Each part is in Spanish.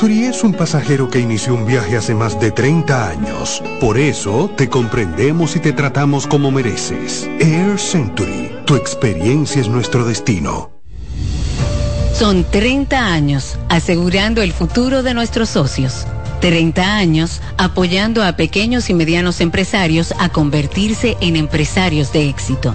Century es un pasajero que inició un viaje hace más de 30 años. Por eso te comprendemos y te tratamos como mereces. Air Century, tu experiencia es nuestro destino. Son 30 años asegurando el futuro de nuestros socios. 30 años apoyando a pequeños y medianos empresarios a convertirse en empresarios de éxito.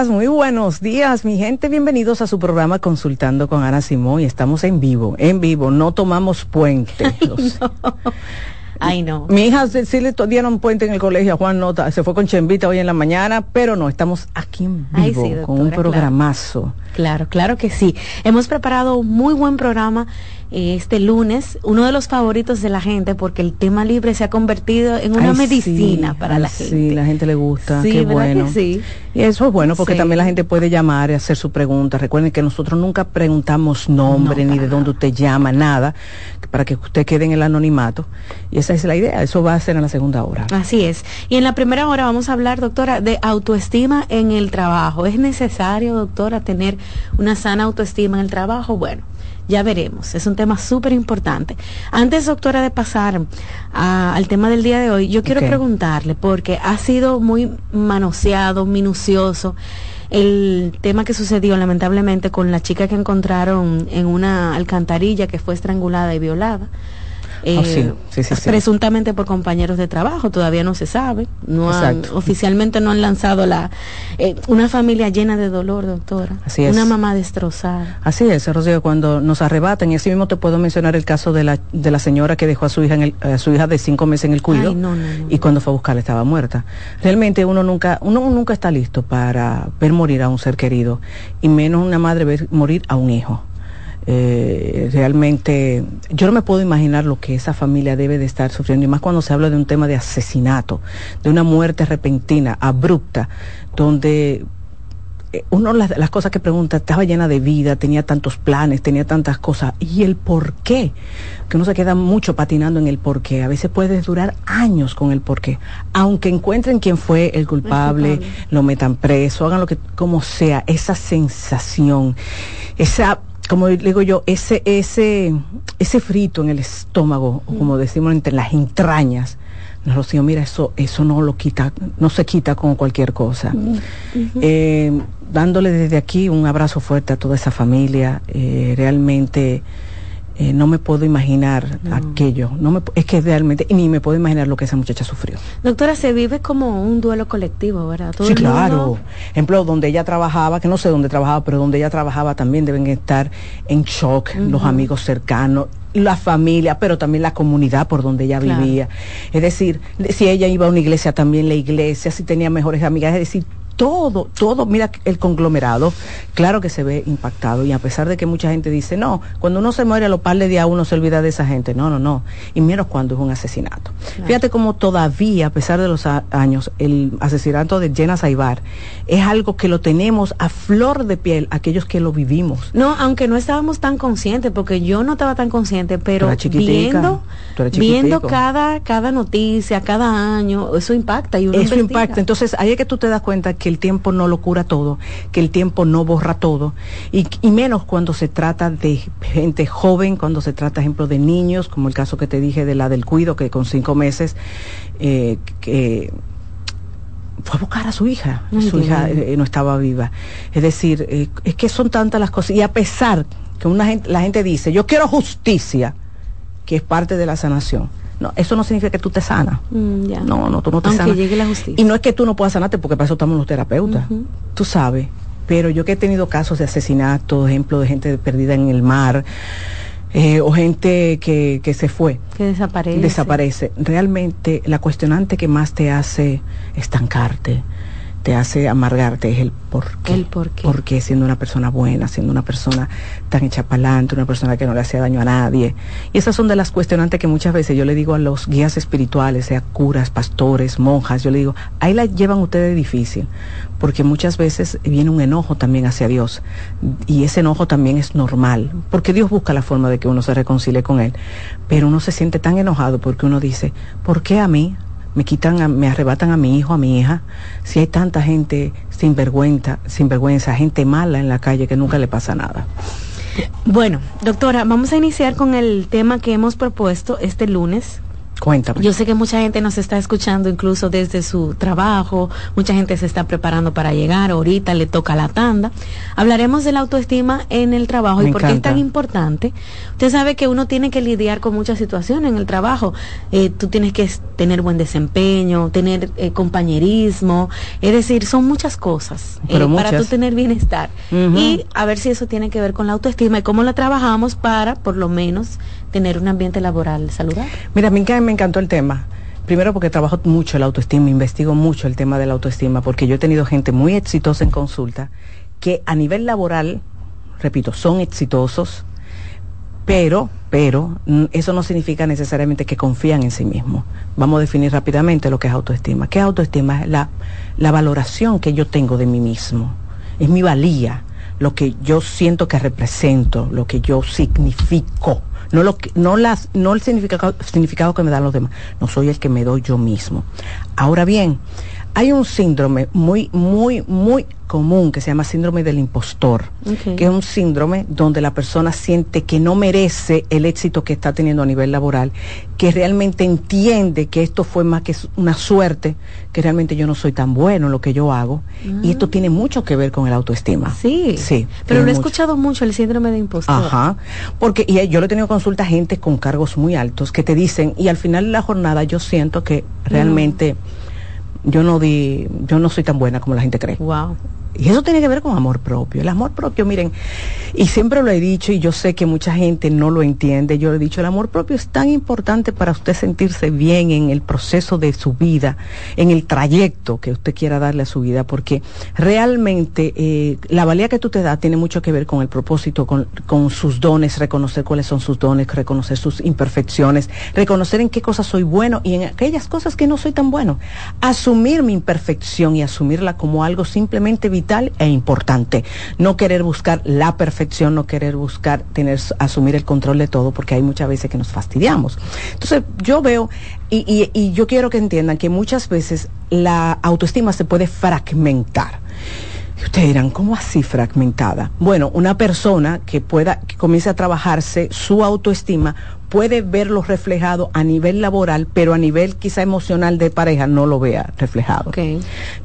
Días, muy buenos días, mi gente. Bienvenidos a su programa Consultando con Ana Simón. Y estamos en vivo, en vivo. No tomamos puente. Ay, no. Mi hija sí, le dieron puente en el colegio, Juan Nota, se fue con Chembita hoy en la mañana, pero no, estamos aquí en vivo con un programazo. Claro, claro que sí. Hemos preparado un muy buen programa este lunes, uno de los favoritos de la gente porque el tema libre se ha convertido en una medicina para la gente. Sí, la gente le gusta, qué bueno. sí. Y eso es bueno porque también la gente puede llamar y hacer su pregunta. Recuerden que nosotros nunca preguntamos nombre ni de dónde usted llama, nada, para que usted quede en el anonimato. Y esa es la idea, eso va a ser en la segunda hora. Así es. Y en la primera hora vamos a hablar, doctora, de autoestima en el trabajo. ¿Es necesario, doctora, tener una sana autoestima en el trabajo? Bueno, ya veremos. Es un tema súper importante. Antes, doctora, de pasar al tema del día de hoy, yo quiero preguntarle, porque ha sido muy manoseado, minucioso, el tema que sucedió lamentablemente con la chica que encontraron en una alcantarilla que fue estrangulada y violada. Oh, eh, presuntamente por compañeros de trabajo, todavía no se sabe, no oficialmente no han lanzado la eh, una familia llena de dolor, doctora, así una mamá destrozada. Así es, Rocío, cuando nos arrebatan y así mismo te puedo mencionar el caso de la de la señora que dejó a su hija en a su hija de cinco meses en el cuido y cuando fue a buscarla estaba muerta. Realmente uno nunca uno nunca está listo para ver morir a un ser querido y menos una madre ver morir a un hijo. Eh, realmente yo no me puedo imaginar lo que esa familia debe de estar sufriendo, y más cuando se habla de un tema de asesinato, de una muerte repentina, abrupta, donde uno las, las, cosas que pregunta estaba llena de vida, tenía tantos planes, tenía tantas cosas. ¿Y el por qué? Que uno se queda mucho patinando en el por qué. A veces puede durar años con el por qué. Aunque encuentren quién fue el culpable, culpable, lo metan preso, hagan lo que, como sea, esa sensación, esa como digo yo, ese, ese, ese frito en el estómago, o como decimos entre las entrañas, Rocío, mira, eso, eso no lo quita, no se quita con cualquier cosa. Eh, dándole desde aquí un abrazo fuerte a toda esa familia, eh, realmente eh, no me puedo imaginar aquello. No me, es que realmente ni me puedo imaginar lo que esa muchacha sufrió. Doctora, se vive como un duelo colectivo, ¿verdad? sí, claro. Ejemplo, donde ella trabajaba, que no sé dónde trabajaba, pero donde ella trabajaba también deben estar en shock los amigos cercanos, la familia, pero también la comunidad por donde ella vivía. Es decir, si ella iba a una iglesia, también la iglesia, si tenía mejores amigas, es decir, todo, todo, mira el conglomerado, claro que se ve impactado y a pesar de que mucha gente dice, no, cuando uno se muere a los par de días uno se olvida de esa gente, no, no, no, y menos cuando es un asesinato. Fíjate cómo todavía, a pesar de los años, el asesinato de Jenna Saibar es algo que lo tenemos a flor de piel, aquellos que lo vivimos. No, aunque no estábamos tan conscientes, porque yo no estaba tan consciente, pero viendo, viendo cada, cada noticia, cada año, eso impacta y uno Eso impacta, entonces ahí es que tú te das cuenta que el tiempo no lo cura todo, que el tiempo no borra todo, y, menos cuando se trata de gente joven, cuando se trata, ejemplo, de niños, como el caso que te dije de la del cuido, que con cinco meses, eh, que fue a buscar a su hija, su hija eh, no estaba viva. Es decir, eh, es que son tantas las cosas, y a pesar que una gente, la gente dice, yo quiero justicia, que es parte de la sanación no, eso no significa que tú te sanas. Mm, no, no, tú no te Aunque llegue la justicia. Y no es que tú no puedas sanarte, porque para eso estamos los terapeutas. Tú sabes. Pero yo que he tenido casos de asesinato, ejemplo de gente perdida en el mar, eh, o gente que, que se fue. Que desaparece. Desaparece. Realmente la cuestionante que más te hace estancarte, te hace amargarte es el por qué. El por qué. Porque siendo una persona buena, siendo una persona tan hecha para adelante, una persona que no le hacía daño a nadie. Y esas son de las cuestionantes que muchas veces yo le digo a los guías espirituales, sea curas, pastores, monjas, yo le digo, ahí la llevan ustedes difícil, porque muchas veces viene un enojo también hacia Dios. Y ese enojo también es normal, porque Dios busca la forma de que uno se reconcilie con Él. Pero uno se siente tan enojado porque uno dice, ¿por qué a mí? Me quitan, me arrebatan a mi hijo, a mi hija. Si hay tanta gente sin vergüenza, sin vergüenza, gente mala en la calle que nunca le pasa nada. Bueno, doctora, vamos a iniciar con el tema que hemos propuesto este lunes. Cuéntame. Yo sé que mucha gente nos está escuchando incluso desde su trabajo, mucha gente se está preparando para llegar, ahorita le toca la tanda. Hablaremos de la autoestima en el trabajo y por qué es tan importante. Usted sabe que uno tiene que lidiar con muchas situaciones en el trabajo. Eh, tú tienes que tener buen desempeño, tener eh, compañerismo, es decir, son muchas cosas eh, para tú tener bienestar. Y a ver si eso tiene que ver con la autoestima y cómo la trabajamos para, por lo menos, tener un ambiente laboral saludable. Mira, a mí me encantó el tema. Primero porque trabajo mucho la autoestima, investigo mucho el tema de la autoestima, porque yo he tenido gente muy exitosa en consulta que a nivel laboral, repito, son exitosos, pero, pero, mm, eso no significa necesariamente que confían en sí mismos. Vamos a definir rápidamente lo que es autoestima. ¿Qué es autoestima? Es la, la valoración que yo tengo de mí mismo, es mi valía, lo que yo siento que represento, lo que yo significo no lo no las no el significado, significado que me dan los demás, no soy el que me doy yo mismo. Ahora bien, hay un síndrome muy, muy, muy común que se llama síndrome del impostor, que es un síndrome donde la persona siente que no merece el éxito que está teniendo a nivel laboral, que realmente entiende que esto fue más que una suerte, que realmente yo no soy tan bueno en lo que yo hago, y esto ah. tiene mucho que ver con el autoestima. Sí, sí. Pero lo he escuchado mucho el síndrome de impostor. Ajá, porque y yo le he tenido consulta a gente con cargos muy altos que te dicen, y al final de la jornada yo siento que realmente yo no di, yo no soy tan buena como la gente cree. Wow. Y eso tiene que ver con amor propio. El amor propio, miren, y siempre lo he dicho y yo sé que mucha gente no lo entiende, yo lo he dicho, el amor propio es tan importante para usted sentirse bien en el proceso de su vida, en el trayecto que usted quiera darle a su vida, porque realmente eh, la valía que tú te das tiene mucho que ver con el propósito, con, con sus dones, reconocer cuáles son sus dones, reconocer sus imperfecciones, reconocer en qué cosas soy bueno y en aquellas cosas que no soy tan bueno. Asumir mi imperfección y asumirla como algo simplemente e importante. No querer buscar la perfección, no querer buscar tener, asumir el control de todo, porque hay muchas veces que nos fastidiamos. Entonces, yo veo, y, y yo quiero que entiendan que muchas veces la autoestima se puede fragmentar. Y ustedes dirán, ¿cómo así fragmentada? Bueno, una persona que pueda, que comience a trabajarse su autoestima puede verlo reflejado a nivel laboral, pero a nivel quizá emocional de pareja no lo vea reflejado.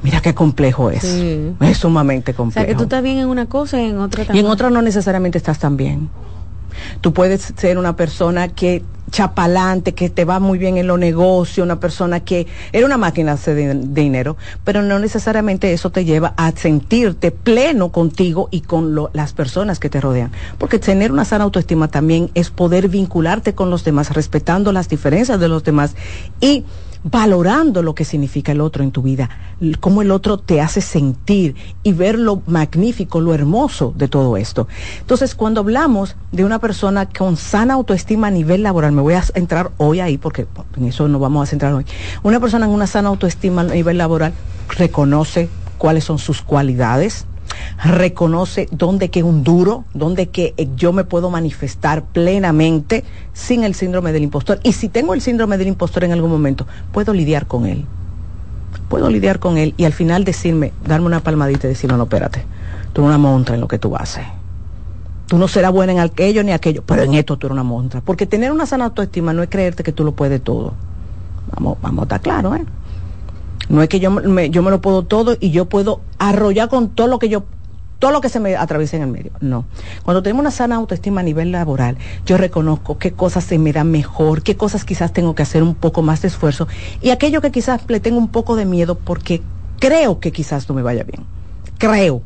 Mira qué complejo es. Es sumamente complejo. O sea, que tú estás bien en una cosa y en otra también. Y en otra no necesariamente estás tan bien. Tú puedes ser una persona que chapalante, que te va muy bien en los negocios, una persona que era una máquina de, dinero, pero no necesariamente eso te lleva a sentirte pleno contigo y con las personas que te rodean. Porque tener una sana autoestima también es poder vincularte con los demás, respetando las diferencias de los demás y valorando lo que significa el otro en tu vida, cómo el otro te hace sentir y ver lo magnífico, lo hermoso de todo esto. Entonces, cuando hablamos de una persona con sana autoestima a nivel laboral, me voy a entrar hoy ahí porque en eso no vamos a centrar hoy, una persona en una sana autoestima a nivel laboral reconoce cuáles son sus cualidades, reconoce dónde que un duro, dónde que eh, yo me puedo manifestar plenamente sin el síndrome del impostor. Y si tengo el síndrome del impostor en algún momento, puedo lidiar con él. Puedo lidiar con él y al final decirme, darme una palmadita y decirme, no, espérate, tú eres una montra en lo que tú haces. Tú no serás buena en aquello ni aquello, pero en esto tú eres una montra. Porque tener una sana autoestima no es creerte que tú lo puedes todo. Vamos, vamos a estar claros, ¿eh? No es que yo me, yo me lo puedo todo y yo puedo arrollar con todo lo que yo todo lo que se me atraviesa en el medio. No. Cuando tenemos una sana autoestima a nivel laboral, yo reconozco qué cosas se me dan mejor, qué cosas quizás tengo que hacer un poco más de esfuerzo y aquello que quizás le tengo un poco de miedo porque creo que quizás no me vaya bien. Creo.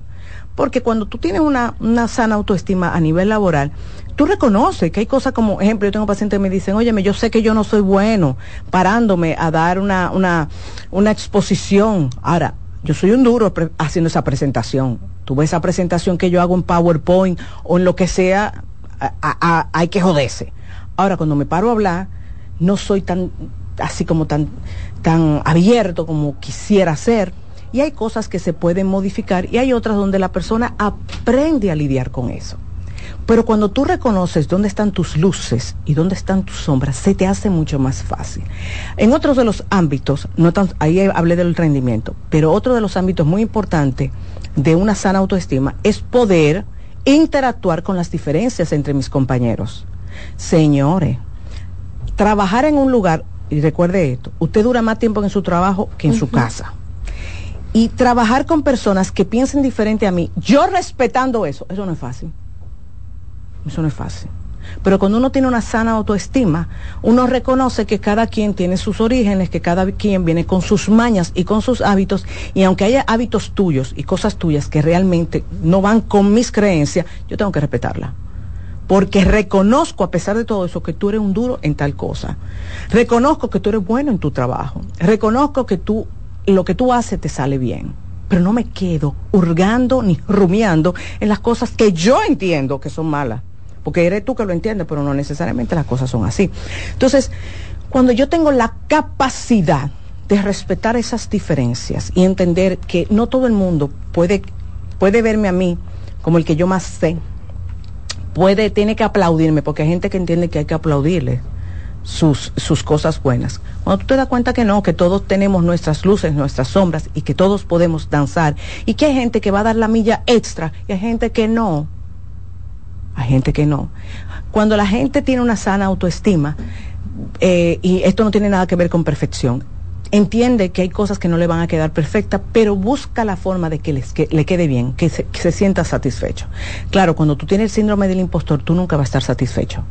Porque cuando tú tienes una, una sana autoestima a nivel laboral, tú reconoces que hay cosas como, ejemplo, yo tengo pacientes que me dicen, óyeme, yo sé que yo no soy bueno parándome a dar una, una, una exposición. Ahora, yo soy un duro haciendo esa presentación. Tú ves esa presentación que yo hago en PowerPoint o en lo que sea, hay que joderse. Ahora, cuando me paro a hablar, no soy tan, así como tan, tan abierto como quisiera ser. Y hay cosas que se pueden modificar y hay otras donde la persona aprende a lidiar con eso. Pero cuando tú reconoces dónde están tus luces y dónde están tus sombras, se te hace mucho más fácil. En otros de los ámbitos, no tan, ahí hablé del rendimiento, pero otro de los ámbitos muy importantes de una sana autoestima es poder interactuar con las diferencias entre mis compañeros. Señores, trabajar en un lugar y recuerde esto, usted dura más tiempo en su trabajo que en su casa. Y trabajar con personas que piensen diferente a mí, yo respetando eso, eso no es fácil. Eso no es fácil. Pero cuando uno tiene una sana autoestima, uno reconoce que cada quien tiene sus orígenes, que cada quien viene con sus mañas y con sus hábitos, y aunque haya hábitos tuyos y cosas tuyas que realmente no van con mis creencias, yo tengo que respetarla. Porque reconozco, a pesar de todo eso, que tú eres un duro en tal cosa. Reconozco que tú eres bueno en tu trabajo. Reconozco que tú, lo que tú haces te sale bien. Pero no me quedo hurgando ni rumiando en las cosas que yo entiendo que son malas. Porque eres tú que lo entiendes, pero no necesariamente las cosas son así. Entonces, cuando yo tengo la capacidad de respetar esas diferencias y entender que no todo el mundo puede, puede verme a mí como el que yo más sé, puede, tiene que aplaudirme, porque hay gente que entiende que hay que aplaudirle sus, sus cosas buenas. Cuando tú te das cuenta que no, que todos tenemos nuestras luces, nuestras sombras y que todos podemos danzar y que hay gente que va a dar la milla extra y hay gente que no, hay gente que no. Cuando la gente tiene una sana autoestima, eh, y esto no tiene nada que ver con perfección, entiende que hay cosas que no le van a quedar perfectas, pero busca la forma de que, les, le quede bien, que se, que se sienta satisfecho. Claro, cuando tú tienes el síndrome del impostor, tú nunca vas a estar satisfecho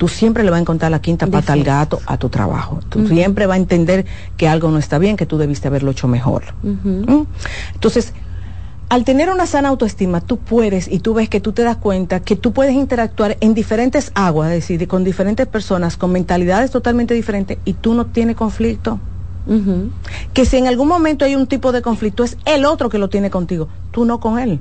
tú siempre le vas a encontrar la quinta pata al gato a tu trabajo. Tú siempre vas a entender que algo no está bien, que tú debiste haberlo hecho mejor. ¿Mm? Entonces, al tener una sana autoestima, tú puedes y tú ves que tú te das cuenta que tú puedes interactuar en diferentes aguas, es decir, con diferentes personas, con mentalidades totalmente diferentes y tú no tienes conflicto. Que si en algún momento hay un tipo de conflicto, es el otro que lo tiene contigo, tú no con él.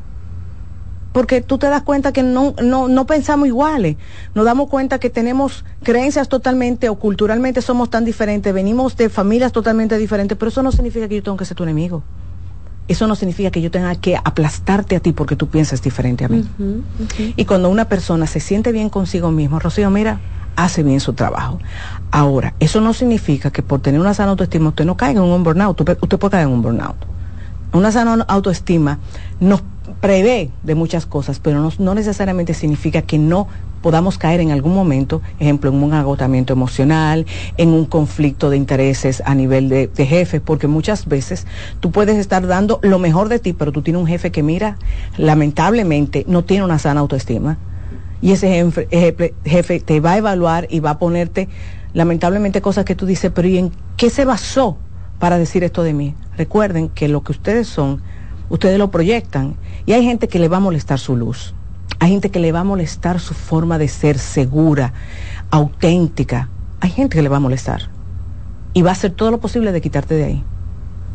Porque tú te das cuenta que no, no, no pensamos iguales, nos damos cuenta que tenemos creencias totalmente o culturalmente somos tan diferentes, venimos de familias totalmente diferentes, pero eso no significa que yo tengo que ser tu enemigo eso no significa que yo tenga que aplastarte a ti porque tú piensas diferente a mí. Y cuando una persona se siente bien consigo mismo, Rocío, mira, hace bien su trabajo. Ahora, eso no significa que por tener una sana autoestima usted no caiga en un burnout, usted, puede caer en un burnout. Una sana autoestima nos prevé de muchas cosas, pero no, necesariamente significa que no podamos caer en algún momento, ejemplo, en un agotamiento emocional, en un conflicto de intereses a nivel de, jefe, porque muchas veces tú puedes estar dando lo mejor de ti, pero tú tienes un jefe que mira, lamentablemente no tiene una sana autoestima. Y ese jefe, jefe te va a evaluar y va a ponerte, lamentablemente, cosas que tú dices, pero ¿y en qué se basó para decir esto de mí? Recuerden que lo que ustedes son, ustedes lo proyectan. Y hay gente que le va a molestar su luz hay gente que le va a molestar su forma de ser segura, auténtica. Hay gente que le va a molestar. Y va a hacer todo lo posible de quitarte de ahí.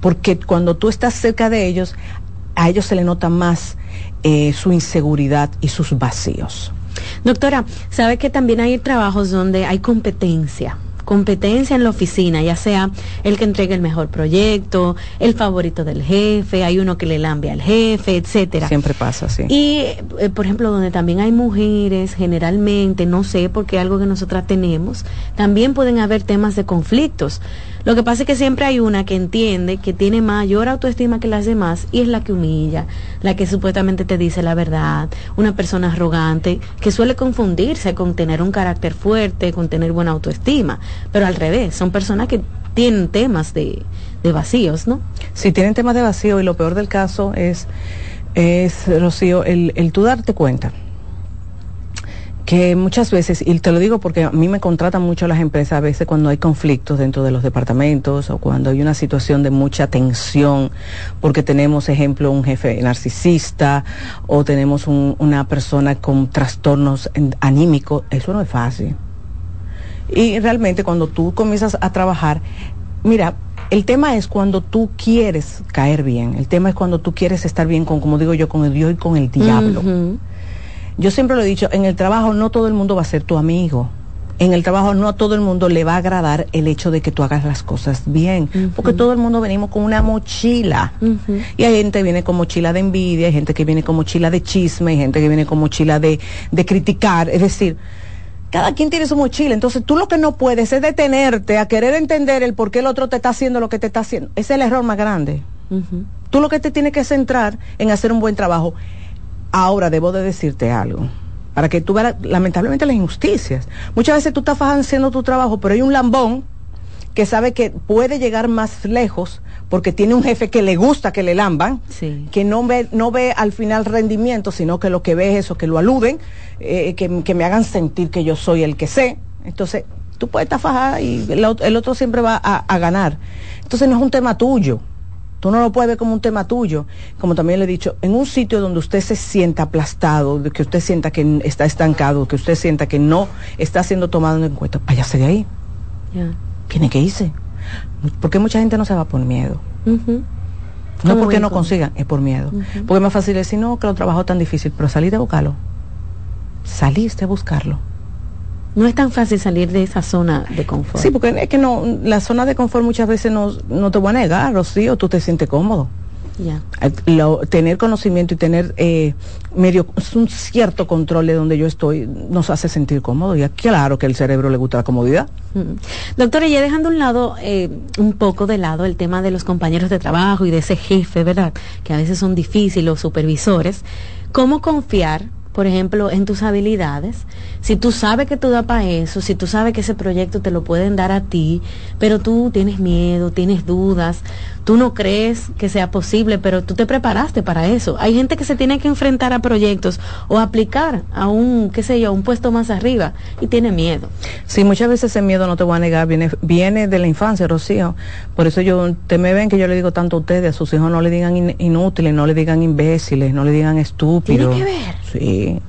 Porque cuando tú estás cerca de ellos, a ellos se le nota más eh, su inseguridad y sus vacíos. Doctora, ¿sabe que también hay trabajos donde hay competencia? Competencia en la oficina, ya sea el que entregue el mejor proyecto, el favorito del jefe, hay uno que le lambe al jefe, etcétera. Siempre pasa, sí. Y, eh, por ejemplo, donde también hay mujeres, generalmente, no sé, porque algo que nosotras tenemos, también pueden haber temas de conflictos. Lo que pasa es que siempre hay una que entiende que tiene mayor autoestima que las demás y es la que humilla, la que supuestamente te dice la verdad, una persona arrogante que suele confundirse con tener un carácter fuerte, con tener buena autoestima, pero al revés, son personas que tienen temas de, vacíos, ¿no? Sí, tienen temas de vacío y lo peor del caso es, es Rocío, el, el tú darte cuenta que muchas veces, y te lo digo porque a mí me contratan mucho las empresas a veces cuando hay conflictos dentro de los departamentos o cuando hay una situación de mucha tensión, porque tenemos, ejemplo, un jefe narcisista o tenemos una persona con trastornos anímicos, eso no es fácil. Y realmente cuando tú comienzas a trabajar, mira, el tema es cuando tú quieres caer bien, el tema es cuando tú quieres estar bien con, como digo yo, con el Dios y con el diablo. Yo siempre lo he dicho, en el trabajo no todo el mundo va a ser tu amigo. En el trabajo no a todo el mundo le va a agradar el hecho de que tú hagas las cosas bien, porque todo el mundo venimos con una mochila. Y hay gente que viene con mochila de envidia, hay gente que viene con mochila de chisme, hay gente que viene con mochila de, de criticar. Es decir, cada quien tiene su mochila. Entonces tú lo que no puedes es detenerte a querer entender el por qué el otro te está haciendo lo que te está haciendo. Ese es el error más grande. Tú lo que te tienes que centrar en hacer un buen trabajo. Ahora debo de decirte algo, para que tú veas lamentablemente las injusticias. Muchas veces tú estás haciendo tu trabajo, pero hay un lambón que sabe que puede llegar más lejos porque tiene un jefe que le gusta que le lamban, que no ve, no ve al final rendimiento, sino que lo que ve es eso, que lo aluden, eh, que, me hagan sentir que yo soy el que sé. Entonces, tú puedes estar fajada y el, otro siempre va a, ganar. Entonces no es un tema tuyo. Tú no lo puedes ver como un tema tuyo. Como también le he dicho, en un sitio donde usted se sienta aplastado, que usted sienta que está estancado, que usted sienta que no está siendo tomado en cuenta, váyase de ahí. Tiene que irse. Porque mucha gente no se va por miedo. No porque no consigan, es por miedo. Porque es más fácil decir, no, que lo trabajo tan difícil, pero salí de buscarlo. Saliste a buscarlo. No es tan fácil salir de esa zona de confort. Sí, porque es que no, la zona de confort muchas veces no, no te va a negar, o sí, o tú te sientes cómodo. Ya. tener conocimiento y tener eh, medio un cierto control de donde yo estoy nos hace sentir cómodo. Y claro que el cerebro le gusta la comodidad. Mm. Doctora, ya dejando un lado, eh, un poco de lado el tema de los compañeros de trabajo y de ese jefe, ¿verdad? Que a veces son difíciles, los supervisores. ¿Cómo confiar por ejemplo, en tus habilidades, si tú sabes que tú da para eso, si tú sabes que ese proyecto te lo pueden dar a ti, pero tú tienes miedo, tienes dudas, tú no crees que sea posible, pero tú te preparaste para eso. Hay gente que se tiene que enfrentar a proyectos o aplicar a un, qué sé yo, un puesto más arriba y tiene miedo. Sí, muchas veces ese miedo no te voy a negar, viene, viene de la infancia, Rocío. Por eso yo, te me ven que yo le digo tanto a ustedes, a sus hijos no le digan inútiles, no le digan imbéciles, no le digan estúpidos. Tiene que ver. Sí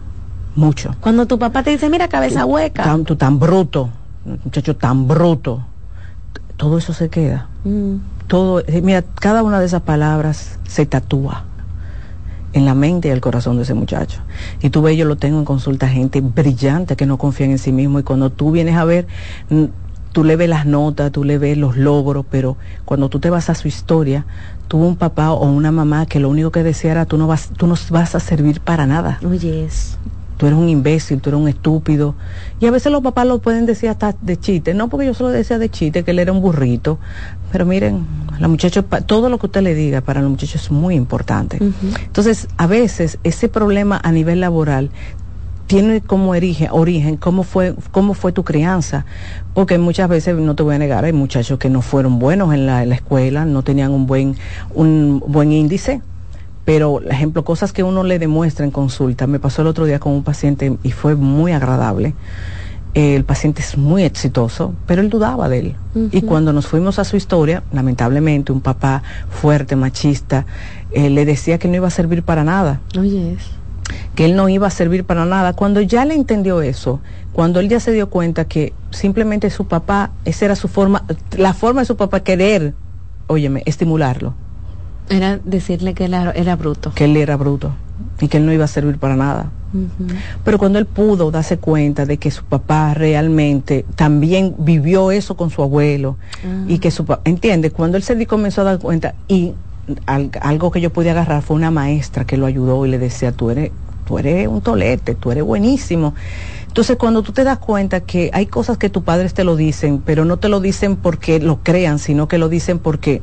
mucho. Cuando tu papá te dice, mira, cabeza hueca. Tan, tú tan bruto, muchacho tan bruto, todo eso se queda. Mm. Todo, eh, mira, cada una de esas palabras se tatúa en la mente y el corazón de ese muchacho. Y tú ves, yo lo tengo en consulta, gente brillante que no confían en sí mismo y cuando tú vienes a ver, tú le ves las notas, tú le ves los logros, pero cuando tú te vas a su historia, tuvo un papá o una mamá que lo único que decía era, tú no vas, tú no vas a servir para nada. Oye, tú eres un imbécil, tú eres un estúpido. Y a veces los papás lo pueden decir hasta de chiste, no porque yo solo decía de chiste, que él era un burrito, pero miren, la muchacha, todo lo que usted le diga para los muchachos es muy importante. Entonces, a veces ese problema a nivel laboral tiene como origen, origen cómo fue cómo fue tu crianza. Porque muchas veces no te voy a negar hay muchachos que no fueron buenos en la, en la escuela no tenían un buen un buen índice pero, ejemplo, cosas que uno le demuestra en consulta. Me pasó el otro día con un paciente y fue muy agradable. el paciente es muy exitoso, pero él dudaba de él. Y cuando nos fuimos a su historia, lamentablemente, un papá fuerte, machista, eh, le decía que no iba a servir para nada. Oye, que él no iba a servir para nada. Cuando ya le entendió eso, cuando él ya se dio cuenta que simplemente su papá, esa era su forma, la forma de su papá querer, óyeme, estimularlo era decirle que él era, bruto. Que él era bruto y que él no iba a servir para nada. Pero cuando él pudo darse cuenta de que su papá realmente también vivió eso con su abuelo ah. y que su papá, entiende, cuando él se comenzó a dar cuenta y algo que yo pude agarrar fue una maestra que lo ayudó y le decía, tú eres, tú eres un tolete, tú eres buenísimo. Entonces, cuando tú te das cuenta que hay cosas que tus padres te lo dicen, pero no te lo dicen porque lo crean, sino que lo dicen porque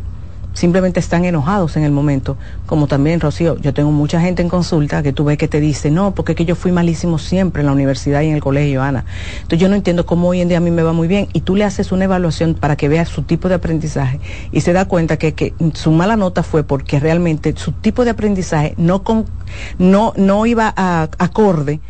simplemente están enojados en el momento. Como también, Rocío, yo tengo mucha gente en consulta que tú ves que te dice, no, porque es que yo fui malísimo siempre en la universidad y en el colegio, Ana. Entonces yo no entiendo cómo hoy en día a mí me va muy bien. Y tú le haces una evaluación para que veas su tipo de aprendizaje y se da cuenta que, que su mala nota fue porque realmente su tipo de aprendizaje no, con, no, no iba a, acorde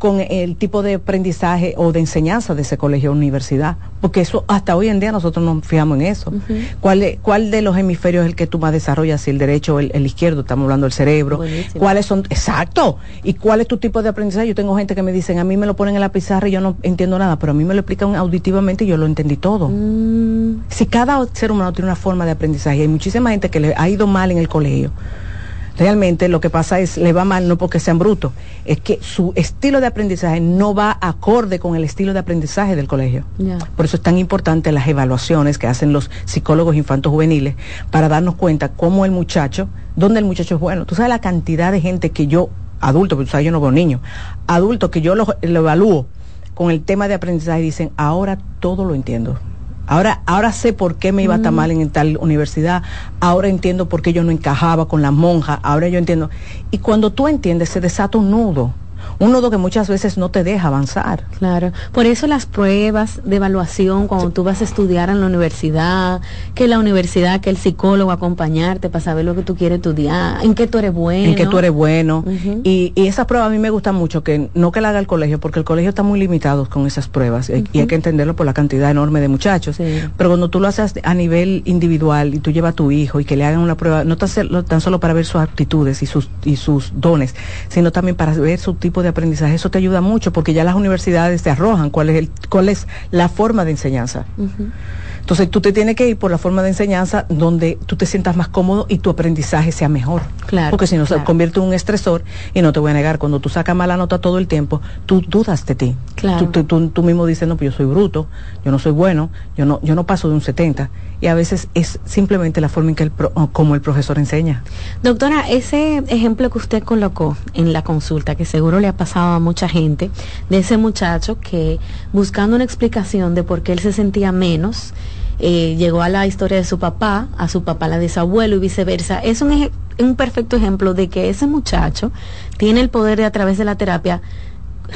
con el tipo de aprendizaje o de enseñanza de ese colegio o universidad, porque eso hasta hoy en día nosotros nos fijamos en eso. ¿Cuál, ¿Cuál de los hemisferios es el que tú más desarrollas, si el derecho o el, izquierdo? Estamos hablando del cerebro. ¿Cuáles son? Exacto. ¿Y cuál es tu tipo de aprendizaje? Yo tengo gente que me dicen, a mí me lo ponen en la pizarra y yo no entiendo nada, pero a mí me lo explican auditivamente y yo lo entendí todo. Mm. Si cada ser humano tiene una forma de aprendizaje, hay muchísima gente que le ha ido mal en el colegio realmente lo que pasa es, le va mal no porque sean brutos, es que su estilo de aprendizaje no va acorde con el estilo de aprendizaje del colegio. Por eso es tan importante las evaluaciones que hacen los psicólogos infantos juveniles para darnos cuenta cómo el muchacho, dónde el muchacho es bueno. Tú sabes la cantidad de gente que yo, adulto, pero tú sabes, yo no veo niños, adultos que yo lo, lo evalúo con el tema de aprendizaje y dicen, ahora todo lo entiendo. Ahora, ahora sé por qué me iba tan mm. mal en tal universidad, ahora entiendo por qué yo no encajaba con la monja, ahora yo entiendo. Y cuando tú entiendes, se desata un nudo. Un nodo que muchas veces no te deja avanzar. Claro. Por eso las pruebas de evaluación cuando tú vas a estudiar en la universidad, que la universidad, que el psicólogo acompañarte para saber lo que tú quieres estudiar, en qué tú eres bueno. En qué tú eres bueno. y, y esas pruebas a mí me gustan mucho, que no que la haga el colegio, porque el colegio está muy limitado con esas pruebas y hay que entenderlo por la cantidad enorme de muchachos. Pero cuando tú lo haces a nivel individual y tú llevas a tu hijo y que le hagan una prueba, no tan solo para ver sus aptitudes y sus, y sus dones, sino también para ver su tipo de aprendizaje. Eso te ayuda mucho porque ya las universidades te arrojan cuál es, el, cuál es la forma de enseñanza. Entonces tú te tienes que ir por la forma de enseñanza donde tú te sientas más cómodo y tu aprendizaje sea mejor. Claro. Porque si no se convierte en un estresor y no te voy a negar, cuando tú sacas mala nota todo el tiempo, tú dudas de ti. Claro. Tú, tú, mismo dices, no, pues yo soy bruto, yo no soy bueno, yo no, yo no paso de un 70. Y a veces es simplemente la forma en que el como el profesor enseña. Doctora, ese ejemplo que usted colocó en la consulta, que seguro le ha pasado a mucha gente, de ese muchacho que buscando una explicación de por qué él se sentía menos, eh, llegó a la historia de su papá, a su papá la de su abuelo y viceversa. Es un, un perfecto ejemplo de que ese muchacho tiene el poder de a través de la terapia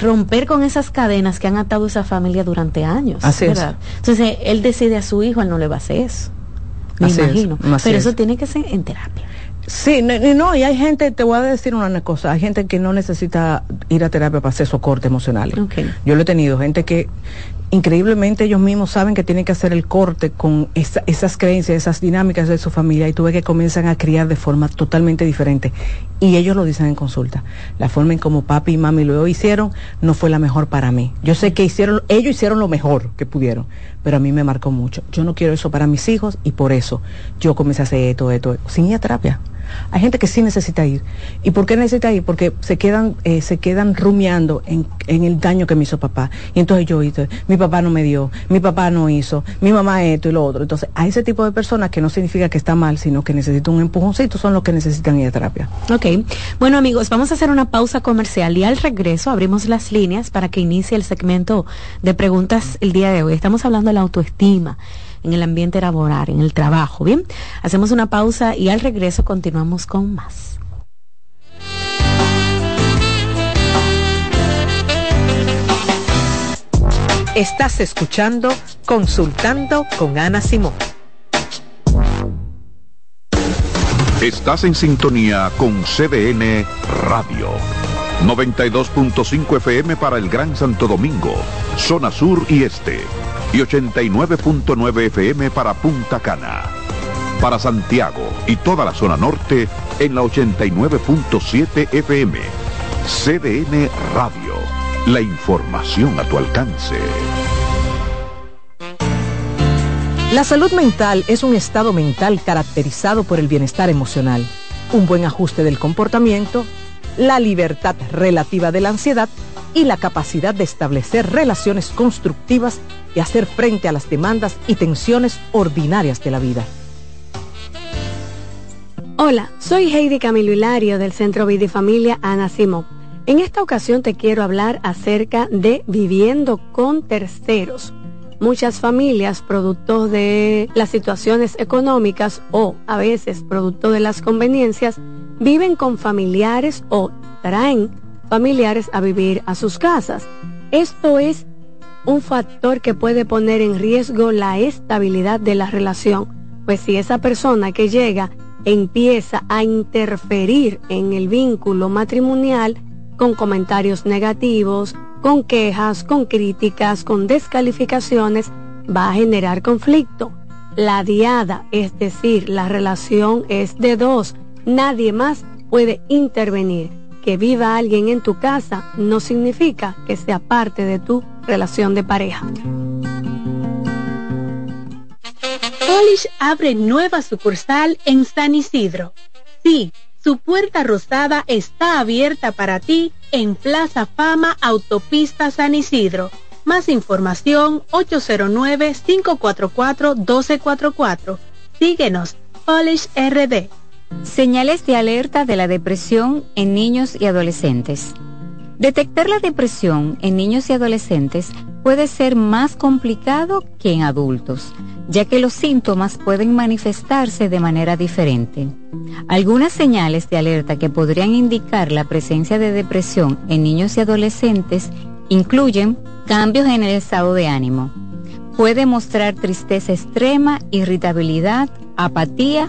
romper con esas cadenas que han atado a esa familia durante años. Así ¿verdad? Entonces, él decide a su hijo, él no le va a hacer eso. Me imagino. Pero eso tiene que ser en terapia. Sí, no, no, y hay gente, te voy a decir una cosa, hay gente que no necesita ir a terapia para hacer socorte emocional. Yo lo he tenido, gente que increíblemente ellos mismos saben que tienen que hacer el corte con esas creencias, esas dinámicas de su familia y tú ves que comienzan a criar de forma totalmente diferente. Y ellos lo dicen en consulta. La forma en como papi y mami lo hicieron no fue la mejor para mí. Yo sé que hicieron, ellos hicieron lo mejor que pudieron, pero a mí me marcó mucho. Yo no quiero eso para mis hijos y por eso yo comencé a hacer esto, esto, sin ir a terapia. Hay gente que sí necesita ir. ¿Y por qué necesita ir? Porque se quedan, eh, se quedan rumiando en, el daño que me hizo papá. Y entonces yo mi papá no me dio, mi papá no hizo, mi mamá esto y lo otro. Entonces, a ese tipo de personas que no significa que está mal, sino que necesitan un empujoncito, son los que necesitan ir a terapia. Ok. Bueno, amigos, vamos a hacer una pausa comercial y al regreso abrimos las líneas para que inicie el segmento de preguntas el día de hoy. Estamos hablando de la autoestima en el ambiente laboral, en el trabajo. Bien, hacemos una pausa y al regreso continuamos con más. Estás escuchando Consultando con Ana Simón. Estás en sintonía con CDN Radio. 92.5 FM para el Gran Santo Domingo, zona sur y este y 89.9 FM para Punta Cana. Para Santiago y toda la zona norte en la 89.7 FM. CDN Radio. La información a tu alcance. La salud mental es un estado mental caracterizado por el bienestar emocional, un buen ajuste del comportamiento, la libertad relativa de la ansiedad y la capacidad de establecer relaciones constructivas y hacer frente a las demandas y tensiones ordinarias de la vida. Hola, soy Heidi Camilo Hilario del Centro Vida y Familia Ana Simón. En esta ocasión te quiero hablar acerca de viviendo con terceros. Muchas familias, producto de las situaciones económicas o a veces producto de las conveniencias, viven con familiares o traen familiares a vivir a sus casas. Esto es un factor que puede poner en riesgo la estabilidad de la relación, pues si esa persona que llega empieza a interferir en el vínculo matrimonial con comentarios negativos, con quejas, con críticas, con descalificaciones, va a generar conflicto. La diada, es decir, la relación es de dos, nadie más puede intervenir. Que viva alguien en tu casa no significa que sea parte de tu relación de pareja. Polish abre nueva sucursal en San Isidro. Sí, su puerta rosada está abierta para ti en Plaza Fama Autopista San Isidro. Más información 809-544-1244. Síguenos, Polish RD. Señales de alerta de la depresión en niños y adolescentes. Detectar la depresión en niños y adolescentes puede ser más complicado que en adultos, ya que los síntomas pueden manifestarse de manera diferente. Algunas señales de alerta que podrían indicar la presencia de depresión en niños y adolescentes incluyen cambios en el estado de ánimo. Puede mostrar tristeza extrema, irritabilidad, apatía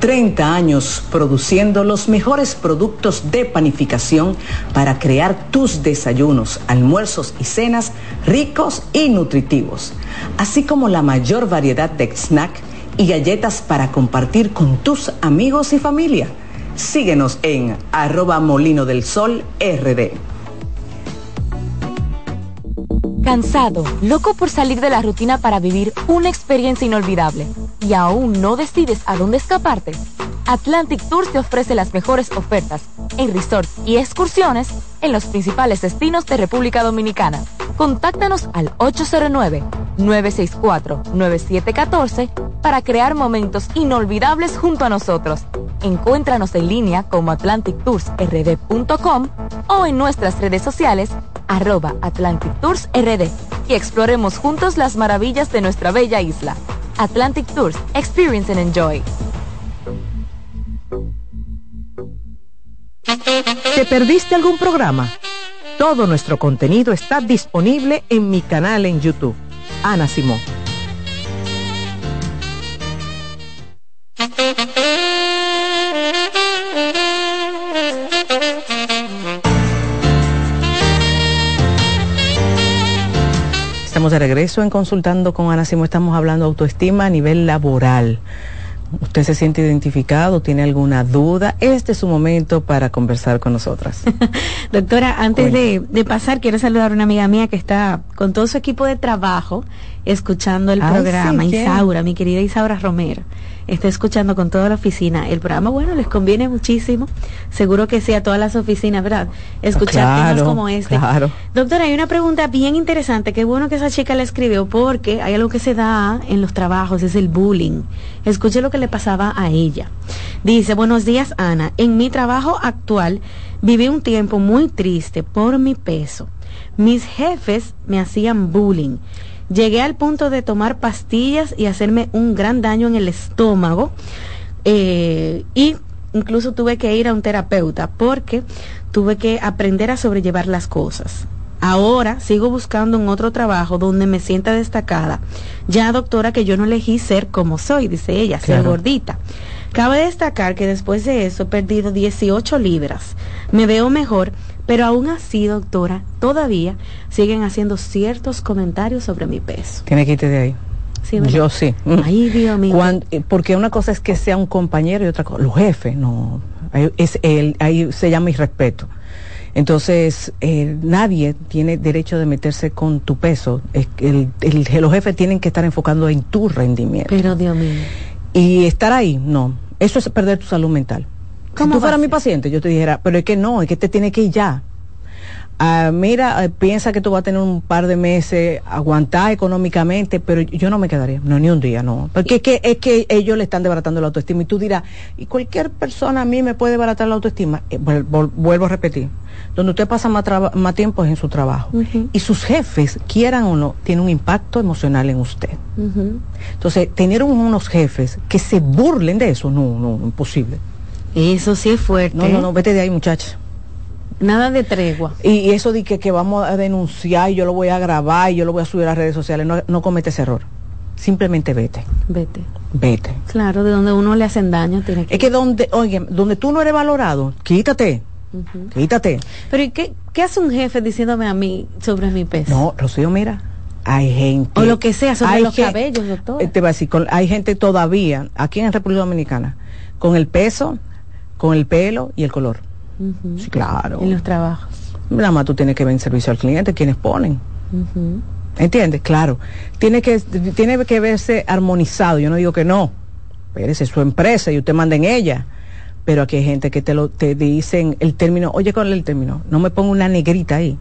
30 años produciendo los mejores productos de panificación para crear tus desayunos, almuerzos y cenas ricos y nutritivos, así como la mayor variedad de snack y galletas para compartir con tus amigos y familia. Síguenos en arroba molino del sol rd. Cansado, loco por salir de la rutina para vivir una experiencia inolvidable y aún no decides a dónde escaparte, Atlantic Tours te ofrece las mejores ofertas en resorts y excursiones en los principales destinos de República Dominicana. Contáctanos al 809-964-9714 para crear momentos inolvidables junto a nosotros. Encuéntranos en línea como atlantictoursrd.com o en nuestras redes sociales arroba y exploremos juntos las maravillas de nuestra bella isla. Atlantic Tours, Experience and Enjoy. ¿Te perdiste algún programa? Todo nuestro contenido está disponible en mi canal en YouTube. Ana Simón. De regreso en Consultando con Ana Simo. Estamos hablando de autoestima a nivel laboral. ¿Usted se siente identificado? ¿Tiene alguna duda? Este es su momento para conversar con nosotras. Doctora, antes de, pasar, quiero saludar a una amiga mía que está con todo su equipo de trabajo escuchando el programa, Isaura, mi querida Isaura Romero está escuchando con toda la oficina el programa, bueno, les conviene muchísimo, seguro que sí a todas las oficinas, ¿verdad? Escuchar temas como este. Claro. Doctora, hay una pregunta bien interesante, qué bueno que esa chica la escribió, porque hay algo que se da en los trabajos, es el bullying. Escuche lo que le pasaba a ella. Dice, buenos días, Ana. En mi trabajo actual viví un tiempo muy triste por mi peso. Mis jefes me hacían bullying Llegué al punto de tomar pastillas y hacerme un gran daño en el estómago. Eh, y incluso tuve que ir a un terapeuta porque tuve que aprender a sobrellevar las cosas. Ahora sigo buscando un otro trabajo donde me sienta destacada. Ya doctora que yo no elegí ser como soy, dice ella, ser gordita. Cabe destacar que después de eso he perdido 18 libras. Me veo mejor, pero aún así, doctora, todavía siguen haciendo ciertos comentarios sobre mi peso. Tiene que irte de ahí. Yo sí. Mm. Ay, Dios mío. Eh, porque una cosa es que sea un compañero y otra cosa, los jefes, no. Es él, ahí se llama irrespeto. Entonces, eh, nadie tiene derecho de meterse con tu peso. el, los jefes tienen que estar enfocando en tu rendimiento. Pero, Dios mío. Y estar ahí, no. Eso es perder tu salud mental. Si tú fueras mi paciente, yo te dijera, pero es que no, es que te tiene que ir ya. ah, mira, eh, piensa que tú vas a tener un par de meses, aguantar económicamente, pero yo no me quedaría, no, ni un día, no. Porque es que, es que ellos le están desbaratando la autoestima y tú dirás, y cualquier persona a mí me puede desbaratar la autoestima. Eh, vuelvo a repetir, donde usted pasa más, más tiempo es en su trabajo. Y sus jefes, quieran o no, tienen un impacto emocional en usted. Entonces, tener unos jefes que se burlen de eso, no, no, imposible. Eso sí es fuerte. No, no, no, vete de ahí, muchacha. Nada de tregua. Y, eso de que, que, vamos a denunciar y yo lo voy a grabar y yo lo voy a subir a las redes sociales, no, no cometes error. Simplemente vete. Vete. Vete. Claro, de donde uno le hacen daño tiene que... Es que donde, oye, donde tú no eres valorado, quítate. Quítate. Pero ¿y qué, qué hace un jefe diciéndome a mí sobre mi peso? No, Rocío, mira, hay gente. O lo que sea, sobre los cabellos, doctor. Eh, te va a decir, hay gente todavía, aquí en República Dominicana, con el peso, con el pelo y el color. Sí, claro. En los trabajos. Nada más tú tienes que ver en servicio al cliente, quienes ponen. ¿Entiendes? Claro. Tiene que, tiene que verse armonizado. Yo no digo que no. Pero es su empresa y usted manda en ella. Pero aquí hay gente que te lo te dicen el término, oye, con el término? No me pongo una negrita ahí.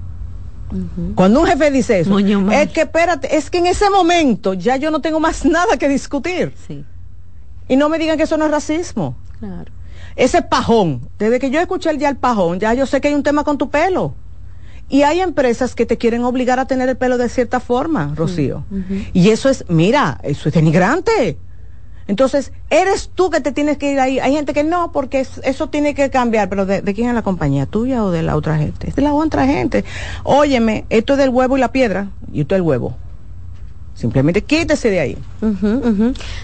Cuando un jefe dice eso, es que espérate, es que en ese momento ya yo no tengo más nada que discutir. Sí. Y no me digan que eso no es racismo. Claro ese pajón, desde que yo escuché el día el pajón, ya yo sé que hay un tema con tu pelo. Y hay empresas que te quieren obligar a tener el pelo de cierta forma, Rocío. Y eso es, mira, eso es denigrante. Entonces, eres tú que te tienes que ir ahí. Hay gente que no, porque eso tiene que cambiar. Pero de, quién es la compañía? ¿Tuya o de la otra gente? Es de la otra gente. Óyeme, esto es del huevo y la piedra. Y esto es el huevo. Simplemente quítese de ahí.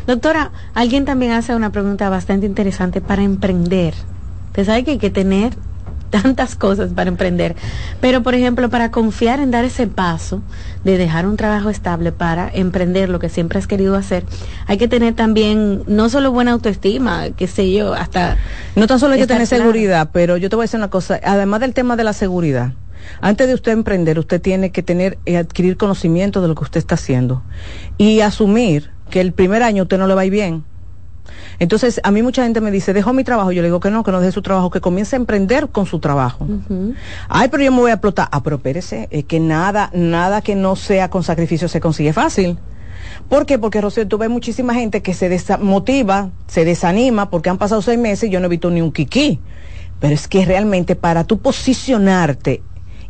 Doctora, alguien también hace una pregunta bastante interesante para emprender. Usted sabe que hay que tener tantas cosas para emprender, pero por ejemplo, para confiar en dar ese paso de dejar un trabajo estable para emprender lo que siempre has querido hacer, hay que tener también no solo buena autoestima, qué sé yo, hasta... No tan solo hay que tener seguridad, pero yo te voy a decir una cosa, además del tema de la seguridad, antes de usted emprender, usted tiene que tener y adquirir conocimiento de lo que usted está haciendo y asumir que el primer año usted no le va a ir bien. Entonces, a mí mucha gente me dice, dejo mi trabajo. Yo le digo que no, que no deje su trabajo, que comience a emprender con su trabajo. Ay, pero yo me voy a explotar. Ah, pero espérese, es que nada, nada que no sea con sacrificio se consigue fácil. ¿Por qué? Porque, Rocío, tú ves muchísima gente que se desmotiva, se desanima, porque han pasado seis meses y yo no he visto ni un kiki. Pero es que realmente para tú posicionarte